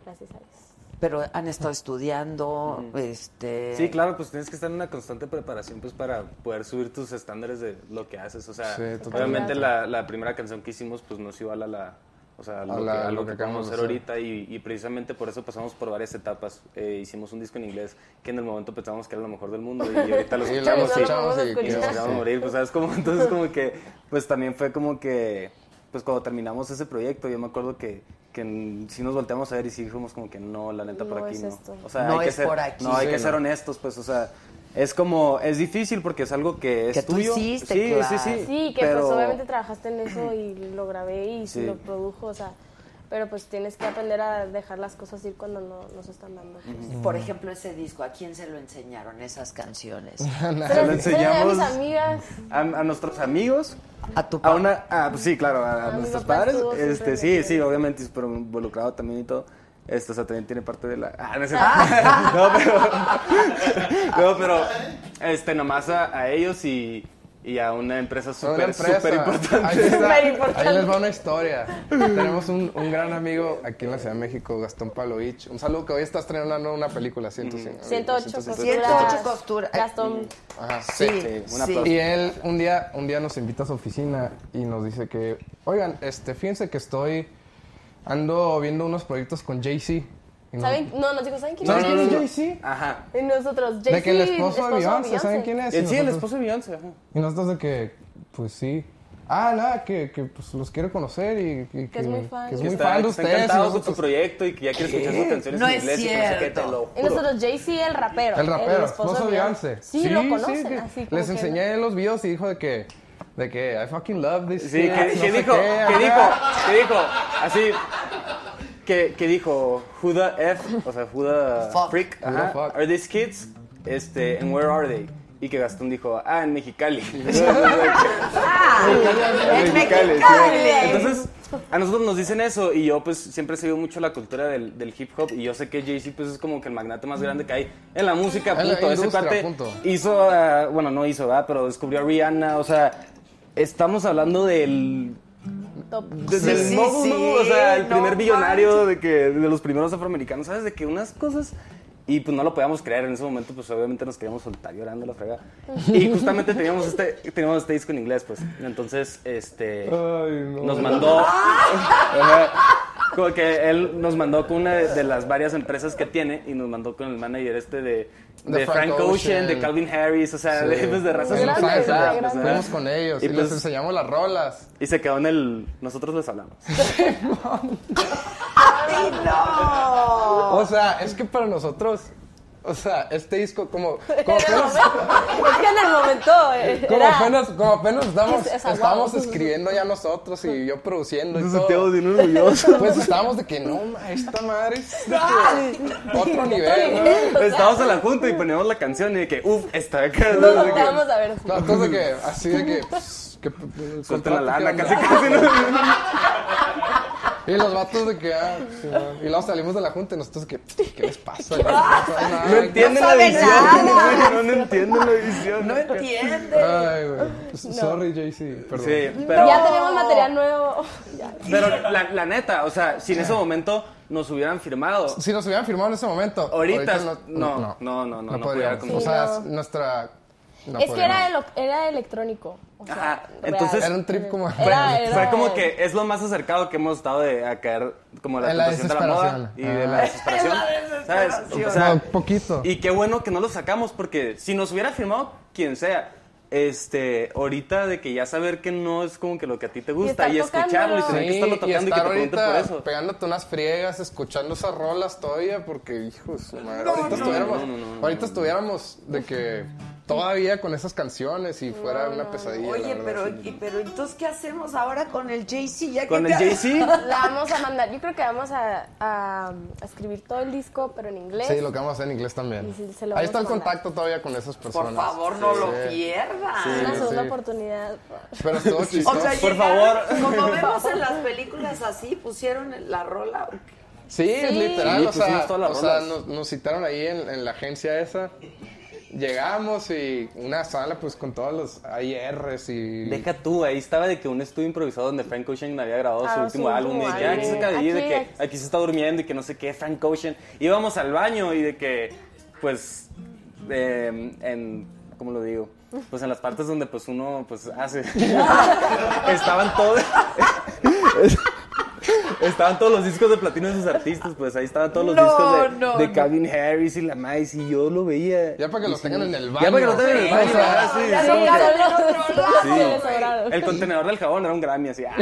gracias a Dios. Pero han estado estudiando, este... Sí, claro, pues tienes que estar en una constante preparación pues para poder subir tus estándares de lo que haces. O sea, Sí, obviamente la, la primera canción que hicimos pues no es igual a la... O sea, a lo, la- que, a lo lo que que acabamos de hacer ahorita y, y precisamente por eso pasamos por varias etapas. Eh, hicimos un disco en inglés que en el momento pensábamos que era lo mejor del mundo y ahorita lo Y lo escuchamos y, nos vamos a morir. Pues, ¿sabes? Como, entonces como que, pues también fue como que, pues cuando terminamos ese proyecto, yo me acuerdo que, que sí nos volteamos a ver y sí dijimos como que no, la neta por No aquí es no. esto. O sea, No hay que es ser, por aquí. No, hay Sí, que no. ser honestos, pues, o sea, es como, es difícil porque es algo que es Que tú tuyo. hiciste, sí, claro. sí, sí, Sí, que pero- pues obviamente trabajaste en eso y lo grabé y Sí. lo produjo, o sea, pero pues tienes que aprender a dejar las cosas ir cuando no nos están dando. pues. Por ejemplo, ese disco, ¿a quién se lo enseñaron esas canciones? Se Se lo se di a enseñamos mis amigas. a, a nuestros amigos. A tu A papá. una, ah, pues sí, claro, a, A nuestros padres. Este, sí, sí, obviamente, pero involucrado también y todo. Esto, o sea, también tiene parte de la. Ah, no es cierto. no, pero. no, pero. Este, nomás a, a ellos y. y a una empresa Una súper, importante. Ahí, les va una historia. Tenemos un, un gran amigo aquí en la Ciudad de México, Gastón Pavlovich. Un saludo que hoy está estrenando una película, 105. 108 105. costuras. 108 costuras. Gastón. Ajá, Sí, Sí, un sí. Y él un día, un día nos invita a su oficina y nos dice que, oigan, este, fíjense que estoy, ando viendo unos proyectos con Jay-Z. Y ¿Saben? No, nos dijo, ¿saben quién ¿Saben es? quién es Jay-Z? Jay-Z? Ajá. Y nosotros, De que el Jay-Z, esposo de Beyoncé, ¿saben quién es? Y El, sí, el nosotros- esposo de Beyoncé. ajá. Y nosotros de que, pues sí. Ah, nada, que, que pues los quiero conocer y, y que, es muy fan. que es Que muy está, fan de que está ustedes. y encantado con su nosotros- proyecto y que ya quiere escuchar sus canciones No en es inglés y que no sé qué, te cierto. lo Y juro. nosotros, Jay-Z, el rapero. El rapero, esposo de Beyoncé. Sí, lo conocen. sí, que así les que- enseñé los videos y dijo de que, de que I fucking love this. Sí, que, no que dijo, qué, que dijo, que dijo, así, que, que dijo, who the F, o sea, who the Fuck. freak, Who the ajá, fuck. are these kids, este, and where are they? Y que Gastón dijo, ah, en Mexicali. Ah, en sí. Mexicali. Entonces, a nosotros nos dicen eso y yo pues siempre he seguido mucho la cultura del, del hip hop y yo sé que Jay-Z pues es como que el magnate más grande que hay en la música, En la punto. Ese cuate punto. hizo, ah, bueno, no hizo, ¿verdad? Pero descubrió a Rihanna, o sea, estamos hablando del... Top. de- Sí, del sí, mogul, sí, ¿no? o sea, el no primer billonario manches. de que de los primeros afroamericanos, ¿sabes? De que unas cosas y pues no lo podíamos creer en ese momento, pues obviamente nos queríamos soltar llorando la fregada. Y justamente teníamos este teníamos este disco en inglés, pues. Entonces, este Ay, no. nos mandó. como que él nos mandó con una de, de las varias empresas que tiene y nos mandó con el manager este de, de, De Frank, Frank Ocean, Ocean. de Calvin Harris, o sea, Sí. de, pues, de razas pues, grande. Fuimos con ellos Y y, pues- les enseñamos las rolas. y se quedó en el nosotros les hablamos. ¡Ay, no! O sea, es que para nosotros, o sea, este disco como, como En el apenas, momento- es que en el momento eh, como era- apenas, como apenas estamos, Es- estábamos escribiendo ya nosotros y yo produciendo y todo. bien. Pues estábamos de que no, ma, esta madre es de que otro nivel, ¿no? Estábamos en la junta y poníamos la canción y de que, uff, está acá. ¿no? De que, volteamos a ver. No, entonces de que, así de que, pues, que, la lana, ¿qué casi casi. ¿No? Y los vatos de que, ah, sí, y luego salimos de la junta y nosotros de que, ¿qué les pasa? ¿Qué les pasa? Nada, No entienden la sabe edición. nada. No, no entienden la edición. No entiende. Ay, güey. Sorry, JC, perdón. Sí, pero, Ya tenemos material nuevo. Ya. pero la, la neta, o sea, si en ese momento nos hubieran firmado, Si nos hubieran firmado en ese momento. Ahorita no- no, no, no, no, no podríamos. pudiera o sea, Sí, es nuestra. no es que era, elo- era electrónico. O sea, Ajá, entonces- Era un trip como. Era- era- fue como que es lo más acercado que hemos estado de a caer como la En la tentación de la moda desesperación. y de la Ah. desesperación. ¿Sabes? O sea, poquito. Y qué bueno que no lo sacamos porque si nos hubiera firmado quien sea, este, ahorita de que ya saber que no es como que lo que a ti te gusta y, escucharlo y tener que estarlo tocando y, que te por ahorita eso. pegándote unas friegas, escuchando esas rolas todavía, porque, hijo de su madre, ahorita, estuviéramos, no, no, no, no. ahorita estuviéramos de que todavía con esas canciones y fuera una pesadilla. la Oye, pero, y- pero entonces, ¿qué hacemos ahora con el Jay-Z? Ya que Con el Jay-Z, La vamos a mandar. Yo creo que vamos a, a- a escribir todo el disco, pero en inglés. Sí, lo que vamos a hacer en inglés también. Ahí está el contacto todavía con esas personas. Por favor, no lo Sí. pierdas. Una Sí, segunda sí. oportunidad. Pero estuvo O chistoso. sea, Por favor. Como vemos en las películas así, pusieron la rola. Sí, es literal, Sí, o sea, pusimos todas las o sea, nos, nos citaron ahí en, en la agencia esa. Llegamos y una sala pues con todos los AIRs y... deja tú, ahí estaba de que un estudio improvisado donde Frank Ocean había grabado su Ah, último álbum y de que aquí se álbum. acaba de Aquí, que aquí. aquí se está durmiendo y que no sé qué, Frank Ocean. Íbamos al baño y de que, pues, eh, en, ¿cómo lo digo? Pues en las partes donde pues uno pues hace. Estaban todos. Estaban todos los discos de platino de sus artistas, pues ahí estaban todos los No, discos de, no, de no. Calvin Harris y la Mice y yo lo veía. Ya para que los tengan en el baño. Ya para que los tengan en el baño, ah, sí. El contenedor del jabón era un Grammy, así. ah.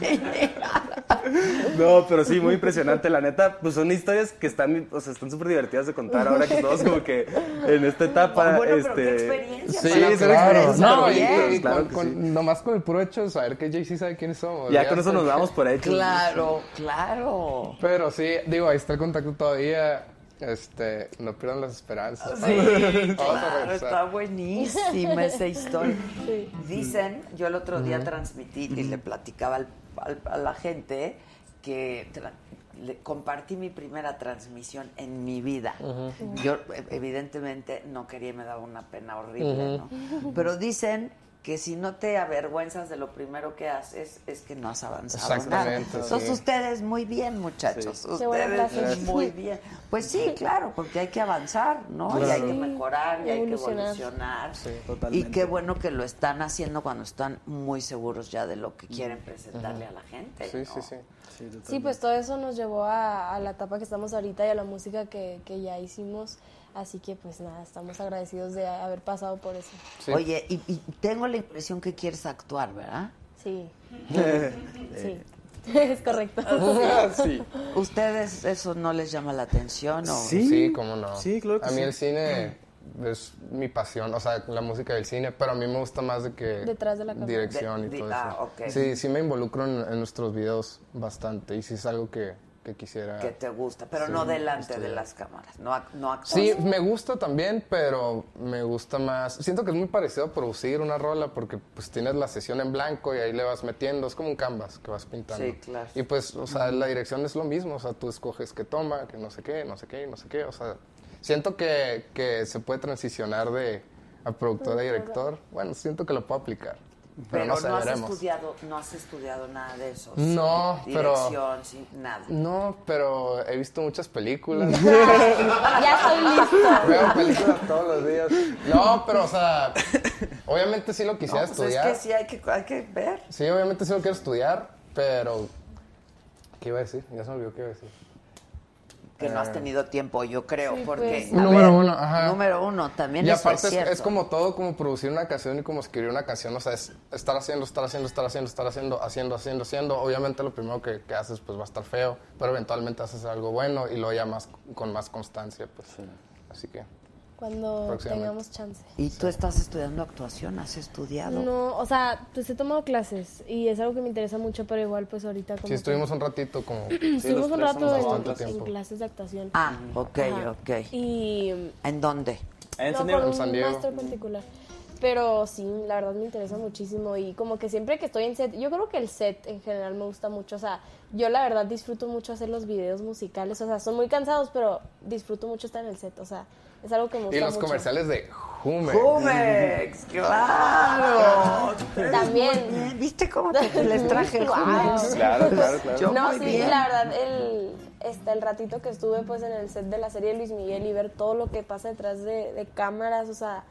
No, pero sí, muy impresionante. La neta, pues son historias que están, o sea, están súper divertidas de contar ahora que estamos como que en esta etapa. Bueno, pero este... qué experiencia. Sí, claro. experiencias No, y, bonitas, y claro con, que con- sí. nomás con el puro hecho de saber que Jay-Z sabe quiénes somos. Ya con eso nos damos por hecho. Claro, claro. Pero sí, digo, ahí está el contacto todavía. Este, no pierdan las esperanzas. Sí, claro, está buenísima esa historia. Dicen, yo el otro día transmití y le platicaba al- a la gente que le- compartí mi primera transmisión en mi vida. Yo e- evidentemente no quería y me daba una pena horrible, ¿no? Pero dicen que si no te avergüenzas de lo primero que haces es que no has avanzado nada. Exactamente, Entonces sí. ustedes muy bien, muchachos. Sí. Ustedes muy bien. Pues sí, claro, porque hay que avanzar, ¿no? Y hay que mejorar y hay que Evolucionar. Sí, Y qué bueno que lo están haciendo cuando están muy seguros ya de lo que quieren presentarle a la gente. Sí, ¿no? sí, sí. Sí, pues todo eso nos llevó a, a la etapa que estamos ahorita y a la música que, que ya hicimos. Así que pues nada, estamos agradecidos de haber pasado por eso. Sí. Oye, y, y tengo la impresión que quieres actuar, ¿verdad? Sí. sí. es correcto. sí. ¿Ustedes eso no les llama la atención? O... Sí. Sí, cómo no. Sí, claro que A mí sí. el cine es mi pasión, o sea, la música del cine, pero a mí me gusta más de que... Detrás de la cámara. Dirección De- y di- todo ah, eso. ok. Sí, sí me involucro en, en nuestros videos bastante y sí es algo que, que quisiera... Que te gusta, pero Sí, no delante de las cámaras, no, no. Sí, me gusta también, pero me gusta más. Siento que es muy parecido a producir una rola porque pues tienes la sesión en blanco y ahí le vas metiendo, es como un canvas que vas pintando. Sí, claro. Y pues, o sea, la dirección es lo mismo, o sea, tú escoges qué toma, que no sé qué, no sé qué, no sé qué, o sea, siento que, que se puede transicionar de a productor a director. Bueno, siento que lo puedo aplicar. Pero, Pero no has estudiado, no has estudiado nada de eso. No, pero- Dirección, sí, nada. No, pero he visto muchas películas. ya estoy listo. Veo películas todos los días. No, pero, o sea, obviamente sí lo quisiera No, pues es estudiar. que sí hay que, hay que ver. Sí, obviamente sí lo quiero estudiar, pero... ¿Qué iba a decir? Ya se me olvidó qué iba a decir. Que no has tenido tiempo, yo creo, Sí, porque... pues. Número ver, uno, ajá. Número uno, también Y eso aparte es es, cierto. es como todo, como producir una canción y como escribir una canción, o sea, es estar haciendo, estar haciendo, estar haciendo, estar haciendo, haciendo, haciendo, haciendo. Obviamente lo primero que, que haces pues va a estar feo, pero eventualmente haces algo bueno y luego ya más, con más constancia, pues. Así que... Cuando tengamos chance. ¿Y tú estás estudiando actuación? ¿Has estudiado? No, o sea, pues he tomado clases y es algo que me interesa mucho, pero igual pues ahorita como Sí, que- estuvimos un ratito como... estuvimos un rato en, clases de actuación. Ah, ok, Ajá. ok. Y ¿En dónde? En no, San con Diego. un San Diego. maestro particular. Pero sí, la verdad me interesa muchísimo y como que siempre que estoy en set, yo creo que el set en general me gusta mucho, o sea, yo la verdad disfruto mucho hacer los videos musicales, o sea, son muy cansados, pero disfruto mucho estar en el set, o sea, es algo que me gusta Y los mucho. comerciales de Hume. ¡Jumex! ¡Claro! También. ¿Viste cómo te- les traje Wow. Jumex? Claro, claro, claro. Yo no, sí, bien. la verdad, el, este, el ratito que estuve pues en el set de la serie de Luis Miguel y ver todo lo que pasa detrás de, de cámaras, o sea,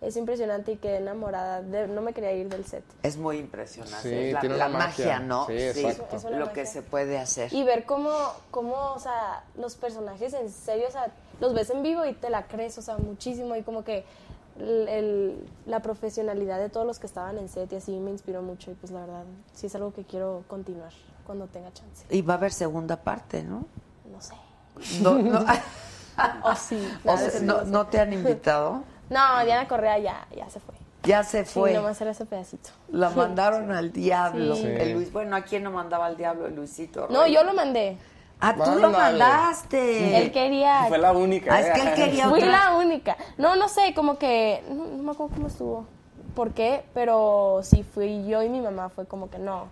es impresionante y quedé enamorada, de- no me quería ir del set. Es muy impresionante. Sí, es la, tiene la una magia, magia. ¿no? Sí, una Lo que se puede hacer. Y ver cómo, cómo, o sea, los personajes en serio, o sea, los ves en vivo y te la crees, o sea, muchísimo. Y como que el- el- la profesionalidad de todos los que estaban en set y así me inspiró mucho. Y pues la verdad, sí es algo que quiero continuar cuando tenga chance. Y va a haber segunda parte, ¿no? No sé. No, no, O sí. o sea, no, no te han invitado. No, Diana Correa ya, ya se fue. Ya se fue. Sí, nomás era ese pedacito. La mandaron al diablo. Sí. El Luis, bueno, ¿a quién no mandaba al diablo? El Luisito. No, yo lo mandé. Ah, tú lo mandaste. Él quería. Fue la única. Ah, es que él quería Fui otra. la única. No, no sé, como que. No, no me acuerdo cómo estuvo. ¿Por qué? Pero sí, fui yo y mi mamá. Fue como que no,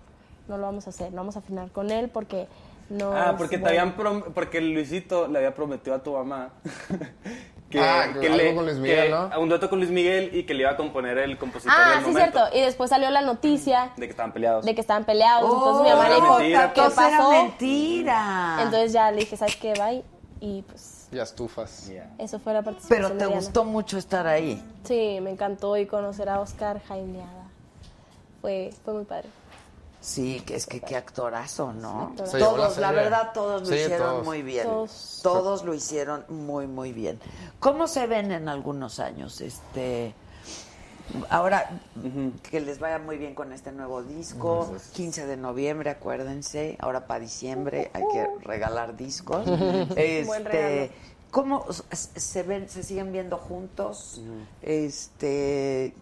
no lo vamos a hacer. No vamos a afinar con él porque no. Ah, porque te habían prom- porque Luisito le había prometido a tu mamá que, Ah, que algo le con Luis Miguel, que- ¿no? un dueto con Luis Miguel y que le iba a componer el compositor Ah, del sí, momento cierto. Y después salió la noticia de que estaban peleados. de que estaban peleados. Oh, entonces mi mamá le dijo, mentira, ¿qué Entonces era pasó? mentira. Entonces ya le dije, ¿sabes qué? Bye. Y pues Ya estufas. Yeah. eso fue la participación Pero te gustó mucho estar ahí. Sí, me encantó y conocer a Oscar Jaimeada. Fue, fue muy padre. Sí, que es que qué actorazo, ¿no? la todos, la, verdad, todos lo Sí, hicieron todos. muy bien. Todos. Todos lo hicieron muy, muy bien. ¿Cómo se ven en algunos años? Este, ahora que les vaya muy bien con este nuevo disco, 15 de noviembre, acuérdense. Ahora para diciembre hay que regalar discos. Buen regalo. Este, ¿cómo se ven, se siguen viendo juntos? Este,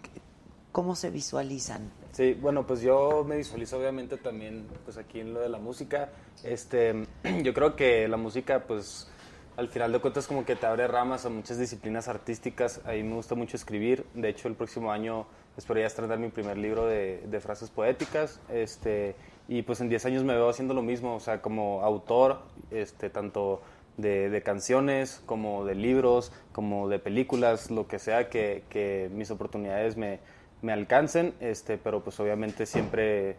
¿cómo se visualizan? Sí, bueno, pues yo me visualizo obviamente también pues aquí en lo de la música. Este, yo creo que la música pues al final de cuentas como que te abre ramas a muchas disciplinas artísticas. A mí me gusta mucho escribir. De hecho, el próximo año espero ya estrenar mi primer libro de, de frases poéticas. Este, y pues en 10 años me veo haciendo lo mismo, o sea, como autor, este, tanto de, de canciones como de libros, como de películas, lo que sea que, que mis oportunidades me, me alcancen, este, pero pues obviamente siempre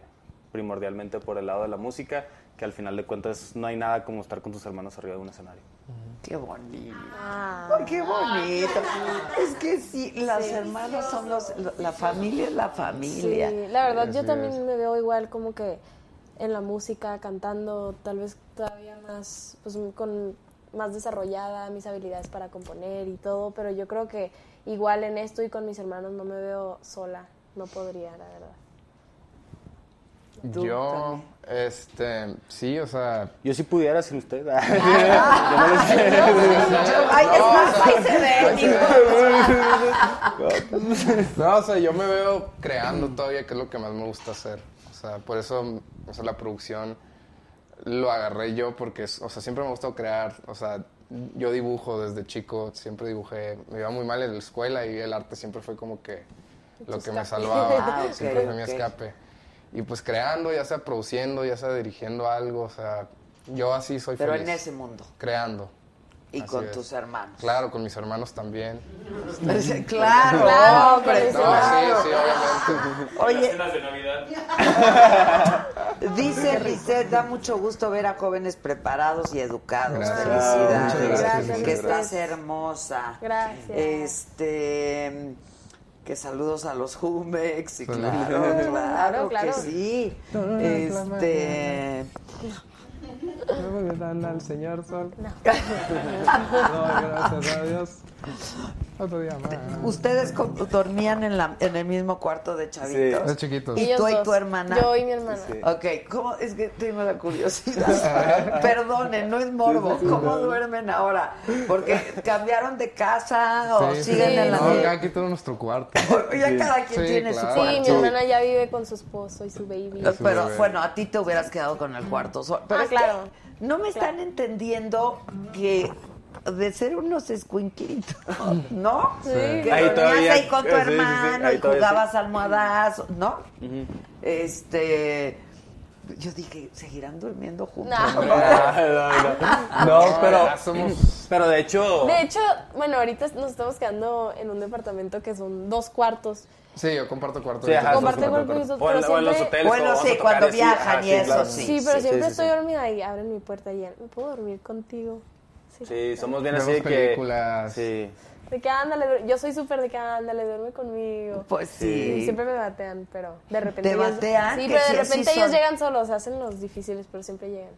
primordialmente por el lado de la música, que al final de cuentas no hay nada como estar con tus hermanos arriba de un escenario. Qué bonito. Ah. Ay, qué bonito. Es que sí, las Sí. hermanos son los, la familia es la familia. Sí, la verdad yo también es. me veo igual como que en la música, cantando, tal vez todavía más, pues con más desarrollada mis habilidades para componer y todo, pero yo creo que igual en esto y con mis hermanos no me veo sola, no podría, la verdad. Tú Yo, este, sí, o sea, Yo si pudiera sin usted. Yo no Ah. lo sé. Ay, es más, ahí se ve, No, o sea, yo me veo creando todavía, que es lo que más me gusta hacer. O sea, por eso, o sea, la producción lo agarré yo porque, o sea, siempre me ha gustado crear. O sea, yo dibujo desde chico, siempre dibujé. Me iba muy mal en la escuela y el arte siempre fue como que lo que me salvaba. Ah, siempre fue mi escape. Y pues creando, ya sea produciendo, ya sea dirigiendo algo, o sea, yo así soy Pero feliz. en ese mundo. Creando. Y Así con es. tus hermanos. Claro, con mis hermanos también. Claro, Claro, hombre, No, claro. sí, sí, obviamente. Oye, Cenas de Navidad. dice Lisette, da mucho gusto ver a jóvenes preparados y educados. Gracias. Felicidades. Muchas gracias, que estás hermosa. Gracias. Este, que saludos a los Jumex. Y claro, claro, Claro, claro. que sí. Este, dan al Señor Sol. No. gracias a Dios. Otro día más. ustedes dormían en, la, en el mismo cuarto de chavitos. De chiquitos. ¿Y Ellos tú y tu hermana? Yo y mi hermana. Ok, ¿cómo? Es que tengo la curiosidad. Perdonen, no es morbo. ¿Cómo duermen ahora? Porque cambiaron de casa o Sí, sí, siguen sí. en la No, misma. cada quien tiene nuestro cuarto. Ya cada quien Sí, tiene claro. su Sí, cuarto. mi hermana ya vive con su esposo y su baby. Pero bueno, a ti te hubieras quedado con el cuarto. Pero Ah, claro. no me están entendiendo que de ser unos escuinquitos, ¿no? Sí. Que Ahí dormías todavía- ahí con tu sí, sí, sí, hermano y jugabas almohadazo, ¿no? Este... Yo dije, ¿seguirán durmiendo juntos? No. No, no, no. No, pero, somos- pero de hecho, De hecho, bueno, ahorita nos estamos quedando en un departamento que son dos cuartos. Sí, yo comparto cuarto. Sí, ajá, comparto- eso, o pero los hoteles. Bueno, sí, cuando viajan y sí, eso, sí. Sí, pero siempre sí, estoy sí. dormida y abren mi puerta y ya, ¿me puedo dormir contigo? Sí. Sí, somos bien así que... películas. Sí. De que ándale, yo soy súper de que ándale, duerme conmigo. Pues Y sí. siempre me batean, pero de repente. ¿Te ellos- batean? Sí, pero de repente son. ellos llegan solos, hacen los difíciles, pero siempre llegan.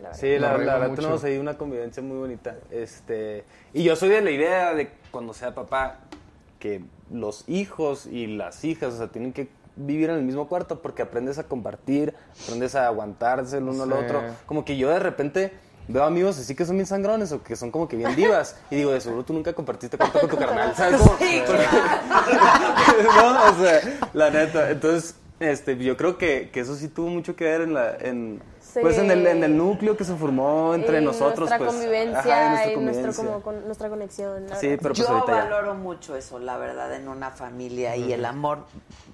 la. Sí, la, verdad mucho. tenemos ahí una convivencia muy bonita. Este, y yo soy de la idea de cuando sea papá que los hijos y las hijas, o sea, tienen que vivir en el mismo cuarto porque aprendes a compartir, aprendes a aguantarse el uno al otro. Como que yo de repente veo amigos así que son bien sangrones o que son como que bien divas y digo, de seguro tú nunca compartiste cuarto con tu carnal, ¿sabes cómo? Porque- no, o sea, la neta. Entonces, este, yo creo que, que eso sí tuvo mucho que ver en la, en, Sí. pues en el, en el núcleo que se formó entre En nosotros, nuestra pues. convivencia, ajá, en nuestra en nuestro, como, con, nuestra conexión. Sí, pero pues Yo ahorita ya. valoro mucho eso, la verdad, en una familia y el amor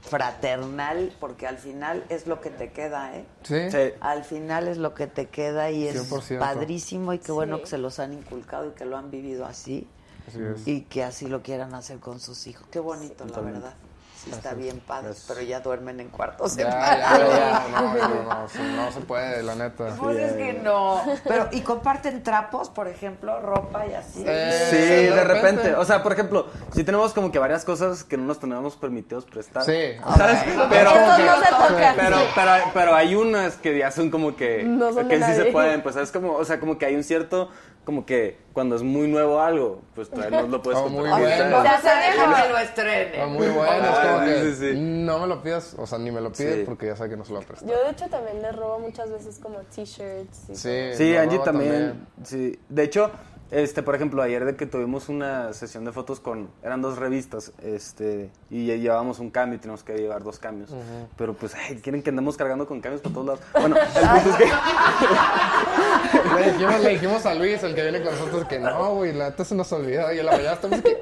fraternal, porque al final es lo que te queda, ¿eh? Sí. Sí. Al final es lo que te queda y es 100%. padrísimo y qué bueno Sí. que se los han inculcado y que lo han vivido así Así es. y que así lo quieran hacer con sus hijos. Qué bonito, la Totalmente. verdad. Sí, está bien padre, pero ya duermen en cuartos Ya, separados. ya, ya. No, no, no, no, no se puede, la neta. Pues es que no. Pero, ¿y comparten trapos, por ejemplo, ropa y así? Eh, Sí, de de repente. repente. O sea, por ejemplo, si tenemos como que varias cosas que no nos tenemos permitidos prestar. Sí. ¿Sabes? Pero, Eso no se toca. pero, pero, pero hay unas que ya son como que, No son que sí se pueden, pues es como, o sea, como que hay un cierto, como que cuando es muy nuevo algo, pues todavía no lo puedes Oh, muy bueno. no Ya se deja que lo estrene. Muy bueno, es como que sí, sí. no me lo pidas, o sea, ni me lo pides Sí. porque ya sé que no se lo va a prestar. Yo, de hecho, también les robo muchas veces como t-shirts. y Sí, Sí, Angie roba también, Sí, de hecho, este, por ejemplo, ayer de que tuvimos una sesión de fotos con, eran dos revistas, este, y ya llevábamos un cambio y tenemos que llevar dos cambios. Pero pues, ay, quieren que andemos cargando con cambios por todos lados. Bueno, el punto es que, Le dijimos, le dijimos a Luis, el que viene con nosotros, que no, güey, la neta se nos olvidó. Y en la mañana estamos que.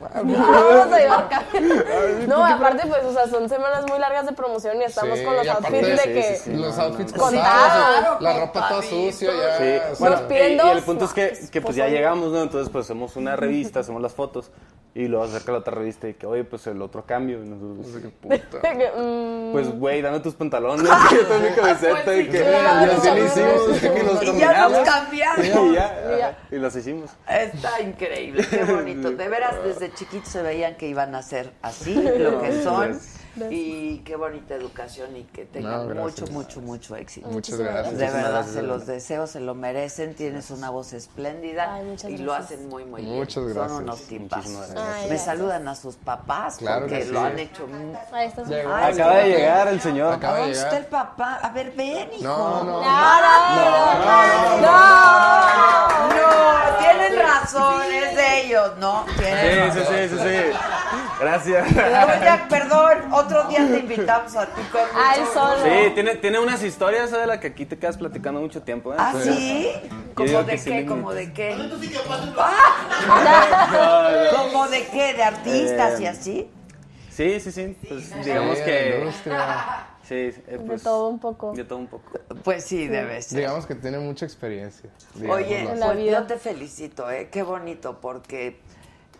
Vamos a llevar cambio. No, aparte, pues, o sea, son semanas muy largas de promoción y estamos Sí, con los outfits de sí, que. sí, sí. Los outfits Contados. contados, la ropa toda sucia ya. Sí, o sea, bueno, y, y el punto es que, no, que pues ya pozole. llegamos, ¿no? Entonces pues hacemos una revista, hacemos las fotos y luego acerca la otra revista y que, oye, pues el otro cambio. Y nosotros, puta. que, mm, pues, güey, dame tus pantalones, que yo tengo mi camiseta y que... claro. Y así lo hicimos, que nos Y ya nos cambiamos. Y ya, Ya. y las hicimos. Está increíble, qué bonito. De veras, desde chiquitos se veían que iban a ser así, lo que son. Y qué bonita educación y que tengan No, mucho, mucho, mucho éxito. Muchas gracias. De verdad, gracias, se los deseo, se lo merecen, tienes una voz espléndida Ay, y lo hacen muy, muy bien. Muchas gracias. Son unos. Muchísimas Ay, Me saludan a sus papás Claro porque que lo han hecho. Ay, Acaba de llegar el señor. Acaba ¿A de está llegar. el papá? A ver, ven, hijo. No, no. No, tienen razón, es de ellos, ¿no? Tienen Sí, sí, sí, sí. Gracias. Oye, perdón, otro día te invitamos a ti con Ah, él solo. Sí, tiene, tiene unas historias ¿sabes? de las que aquí te quedas platicando mucho tiempo. ¿eh? ¿Ah, sí? ¿Como digo de qué? le ¿Como invito. de qué? ¿Como de qué? ¿De artistas y Eh, así? Sí, sí, sí. Pues digamos que... industria. Sí, eh, De pues, todo un poco. De todo un poco. Pues sí, debe ser. Digamos que tiene mucha experiencia. Oye, digámoslo En la pues vida. yo te felicito, ¿eh? Qué bonito, porque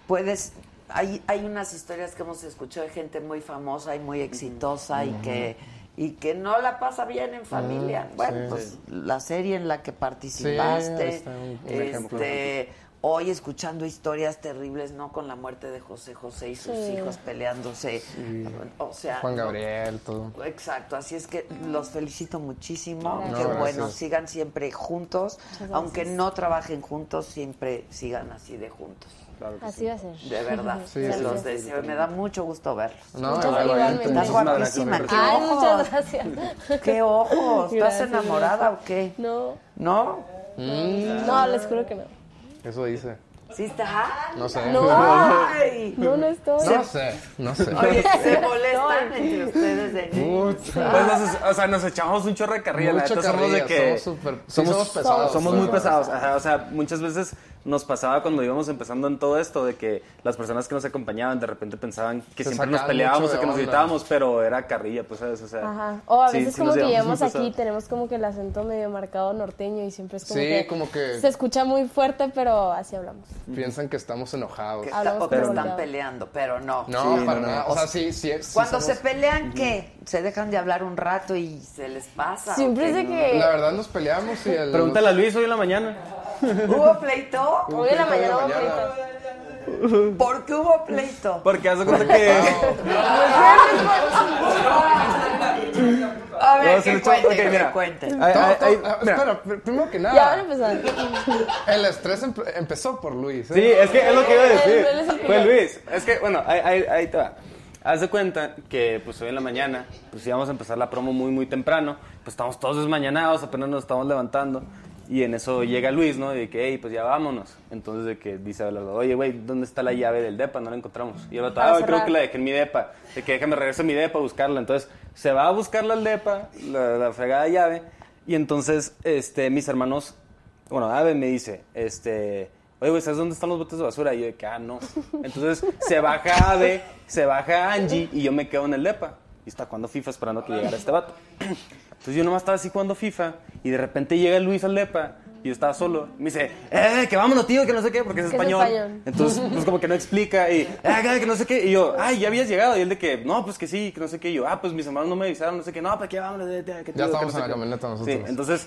puedes... Hay, hay unas historias que hemos escuchado de gente muy famosa y muy exitosa y que y que no la pasa bien en familia. Ujú, bueno, sí. pues la serie en la que participaste, está un- un ejemplo. este, hoy escuchando historias terribles, ¿no? Con la muerte de José José y sus Sí. hijos peleándose. O sea, Juan Gabriel, todo. Exacto, así es que los felicito muchísimo. No, bueno, sigan siempre juntos, aunque no trabajen juntos, siempre sigan así de juntos. Claro que Así sí. va a ser. De verdad, Sí, se sí, los sí. deseo. Me da mucho gusto verlos. No, Muchas igualmente. Estás guapísima, gracias. qué Ay, ojos. muchas gracias. Qué ojos, ¿estás Gracias, enamorada o qué? No, ¿No? no, les juro que no. Eso dice. ¿Sí está? No sé. No. Ay. No, no estoy. No sé, no sé. Oye, se molestan entre ustedes de niños. Mucho. Pues nos, o sea, nos echamos un chorro de carrilla. la Mucha neta, somos de carrilla, que somos súper- sí, somos pesados, Somos muy pesados. Ajá, o sea, muchas veces nos pasaba cuando íbamos empezando en todo esto de que las personas que nos acompañaban de repente pensaban que Se siempre nos peleábamos o que nos gritábamos, pero era carrilla, pues, ¿sabes? O sea, Ajá. O a sí, veces sí como nos que llevamos llegamos aquí, tenemos como que el acento medio marcado norteño y siempre es como Sí, que... como que- Se escucha muy fuerte, pero así hablamos. Piensan que estamos enojados. Que está- Hablamos o que están peleando, pero no. No, Sí, para no, nada. O sea, sí, sí. sí Cuando somos- se pelean, ¿qué? ¿Se dejan de hablar un rato y se les pasa? Siempre ¿O es de que... La verdad nos peleamos y el... Pregúntale a Luis hoy en la mañana. ¿Hubo pleito? Hoy en la pleito mañana, mañana. bonito. ¿Por qué hubo pleito? Porque haz de cuenta que... A ver, que le echó- cuenten, ok, que mira. cuenten. Ay, ay, ay, mira. espera, pr- primero que Ya van a nada, empezar. el estrés empe- empezó por Luis. ¿eh? Sí, es que es lo que iba a decir. Fue ya- Luis. Es que, bueno, ahí, ahí, ahí te va. Haz de cuenta que pues hoy en la mañana, pues íbamos a empezar la promo muy, muy temprano. Pues estamos todos desmañanados, apenas nos estamos levantando. Y en eso llega Luis, ¿no? Y de que, hey, pues ya vámonos. Entonces de que dice Abelardo, oye, güey, ¿dónde está la llave del depa? No la encontramos. Y Para ah, creo que la dejé en mi depa. De que déjame regreso a mi depa a buscarla. Entonces se va a buscarla al depa, la, la fregada llave. Y entonces, este, mis hermanos, bueno, Ave me dice, este, oye, güey, ¿sabes dónde están los botes de basura? Y yo de que, ah, no. Entonces se baja Ave, se baja Angie y yo me quedo en el depa. Y está jugando FIFA esperando que llegara este vato. Entonces yo nomás estaba así jugando FIFA y de repente llega Luis al depa y yo estaba solo. Me dice, eh, que vámonos, tío, que no sé qué, porque es Que es español. Entonces, pues como que no explica y, eh, que no sé qué. Y yo, ay, ya habías llegado. Y él de que, no, pues que sí, que no sé qué. Y yo, ah, pues mis hermanos no me avisaron, no sé qué. No, pues que vámonos. que tío, que estábamos no sé en la qué". camioneta nosotros. Sí, entonces,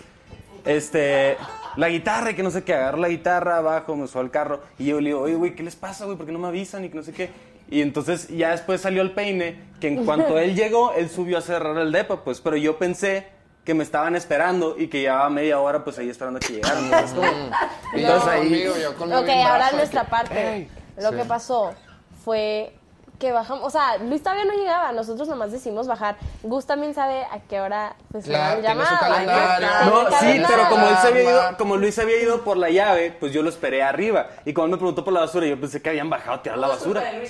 este, la guitarra y que no sé qué. Agarro la guitarra, bajo, me subo al carro. Y yo le digo, oye, güey, ¿qué les pasa, güey? ¿Por qué no me avisan? Y que no sé qué. Y entonces ya después salió el peine, que en cuanto él llegó, él subió a cerrar el depa, pues. Pero yo pensé que me estaban esperando y que llevaba media hora, pues ahí esperando que llegaran. ¿no? Entonces yo ahí- yo Ok, ahora nuestra que- parte. Ey. Lo Sí. que pasó fue que bajamos, o sea, Luis todavía no llegaba, nosotros nomás decimos bajar. Gus también sabe a qué hora pues le Claro, su llamada. calendario. Tiene No, sí, pero como él se había ido, como Luis había ido por la llave, pues yo lo esperé arriba. Y cuando me preguntó por la basura, yo pensé que habían bajado a tirar la basura. El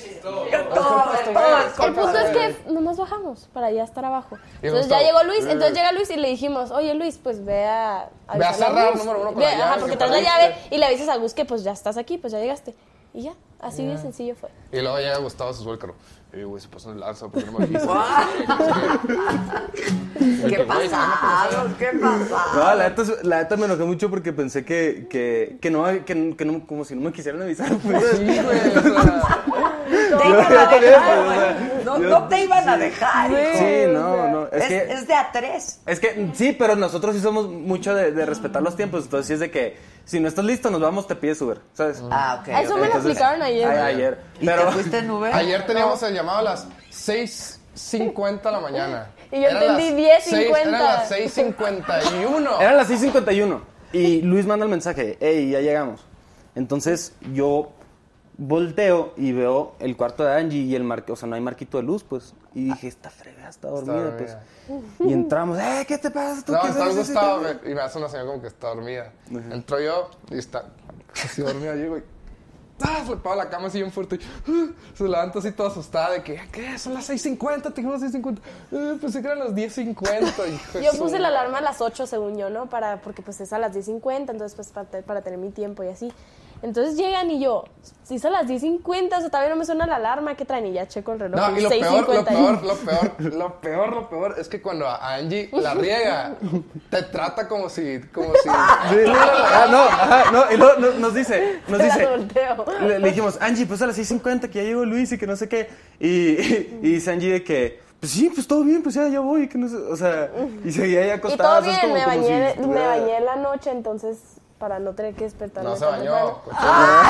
punto es que nomás bajamos para ya estar abajo. Entonces ya llegó Luis, entonces llega Luis y le dijimos, oye Luis, pues ve a... Ve a cerrar, número uno, con ajá, porque que traes la llave y le avisas a Gus que pues ya estás aquí, pues ya llegaste. Y ya. Así de sencillo fue. Y luego llega Gustavo, carro. Eh, güey, se pasó el lanza, ¿por qué no me dijiste? ¿Qué pasado? ¿Qué pasado? No, la neta, la neta me enojé mucho porque pensé que, que, que no, que, que no, como si no me quisieran avisar. Pues. Sí, güey, o sea, Te iban a dejar, güey. No, no te iban a dejar. hijo. Sí, no, no. Es, Es, que, es de a tres. es que sí, pero nosotros sí somos mucho de, de respetar los tiempos. Entonces sí es de que si no estás listo, nos vamos, te pides Uber, ¿sabes? Ah, ok. Eso me lo Entonces- explicaron ayer. Ay, ayer. ¿Y Pero, te fuiste en Uber? ayer teníamos el llamado a las 6.50 de la mañana. Y yo Eran entendí las 10:50. seis- Eran las 6.51. Eran las 6.51 y Luis manda el mensaje, hey, ya llegamos. Entonces yo volteo y veo el cuarto de Angie y el marco, o sea, no hay marquito de luz, pues. Y dije, esta fregada está dormida, dormida. pues. Y entramos, eh, ¿qué te pasa? ¿Tú No, qué está haces? Gustavo y me hace una señal como que está dormida. Entro yo y está así dormida. Llego y ¡ah! pega la cama así bien fuerte. y, ¡ah! se levanta así toda asustada de que, ¿qué? Son las 6.50, te dijimos las 6.50. Eh, pensé que eran las 10.50. hijo de Yo puse la alarma a las 8 según yo, ¿no? Para, porque pues es a las 10.50, entonces pues para, para tener mi tiempo y así. Entonces llegan y yo, si son las 10.50, o sea, todavía no me suena la alarma, ¿qué traen? Y ya checo el reloj. No, y lo peor, lo 6:51. peor, lo peor, lo peor, lo peor es que cuando a Angie la riega, te trata como si, como si... Sí, ah, no, ajá, no, y luego nos, nos dice, nos dice, le, le dijimos, Angie, pues a las 6.50 que ya llegó Luis y que no sé qué. Y, y, y dice Angie de que, pues sí, pues todo bien, pues ya, ya voy, que no sé, o sea, y seguía ahí Y acostada. todo o sea, es bien, como- me como si bañé, me bañé en la noche, entonces para no tener que despertarme No se bañó. temprano.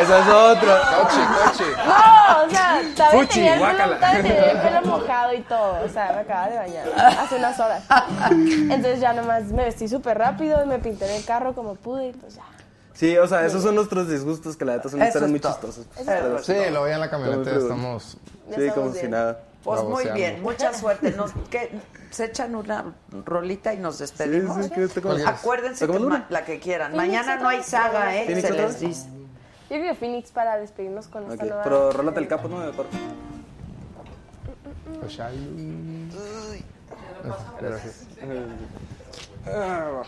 Esa es otra. Cochi, cochi. No, o sea, todavía Fuchi, tenía, el pelo, tenía el pelo mojado y todo. O sea, me acaba de bañar hace unas horas. Entonces ya nomás me vestí súper rápido y me pinté en el carro como pude y pues ya. Sí, o sea, esos son nuestros disgustos que la neta son Eso historias muy. Eso es Sí, lo voy en la camioneta, estamos... Sí, estamos como si nada. Pues muy bien, mucha suerte. Nos, ¿qué? Se echan una rolita y nos despedimos. Sí, sí, que te comes. Acuérdense que la que quieran. Phoenix Mañana no hay saga, ¿eh? ¿Phoenix Se les dice. Yo que Phoenix para despedirnos con esta Ok, nueva. pero rólate el capo, ¿no? De acuerdo. Gracias. Ah, Va,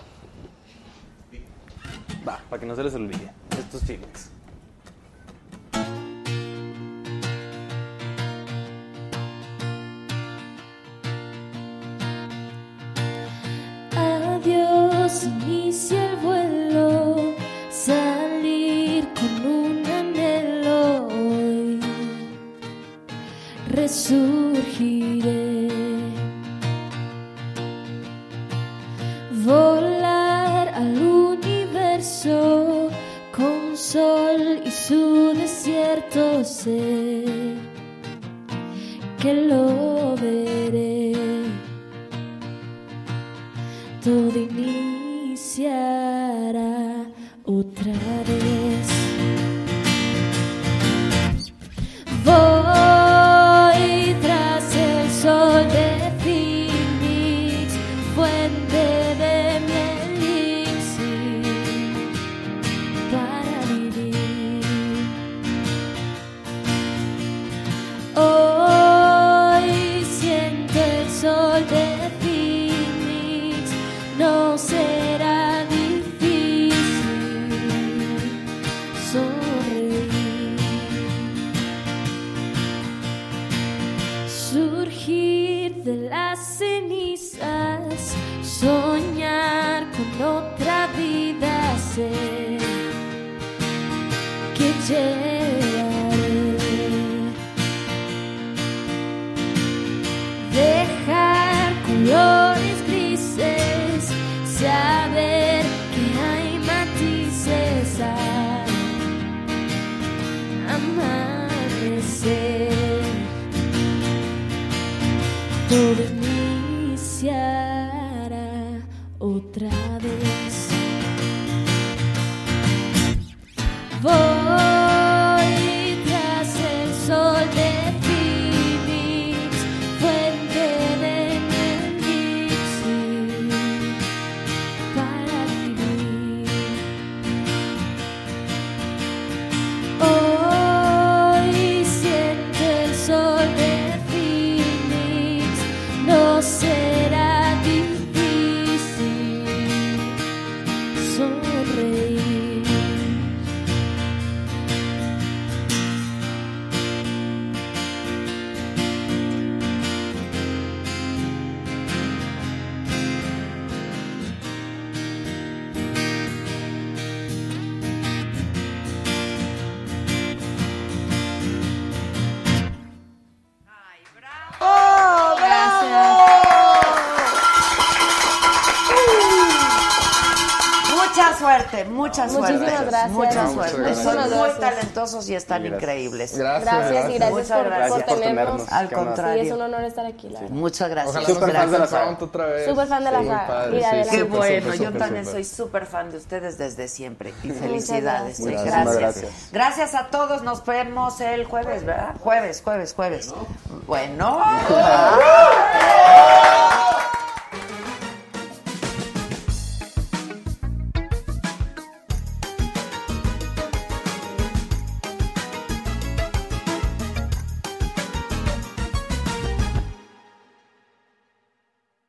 Va, para que no se les olvide. Estos Phoenix. Adiós, inicia el vuelo, salir con un anhelo hoy. Resurgiré, volar al universo con sol y su desierto sé que lo veré todo iniciará otra vez. Y están Gracias. increíbles. Gracias. Gracias y gracias Muchas por, gracias por tenernos. Al contrario. Sí, es un honor estar aquí, la verdad. Muchas gracias. Ojalá Súper fan de la pronto otra vez. Súper fan de la Y sí. Qué súper, bueno, súper, yo súper, también súper. soy súper fan de ustedes desde siempre. Y felicidades. gracias. eh, Gracias. gracias. Gracias a todos. Nos vemos el jueves, ¿verdad? Jueves, jueves, jueves. Bueno.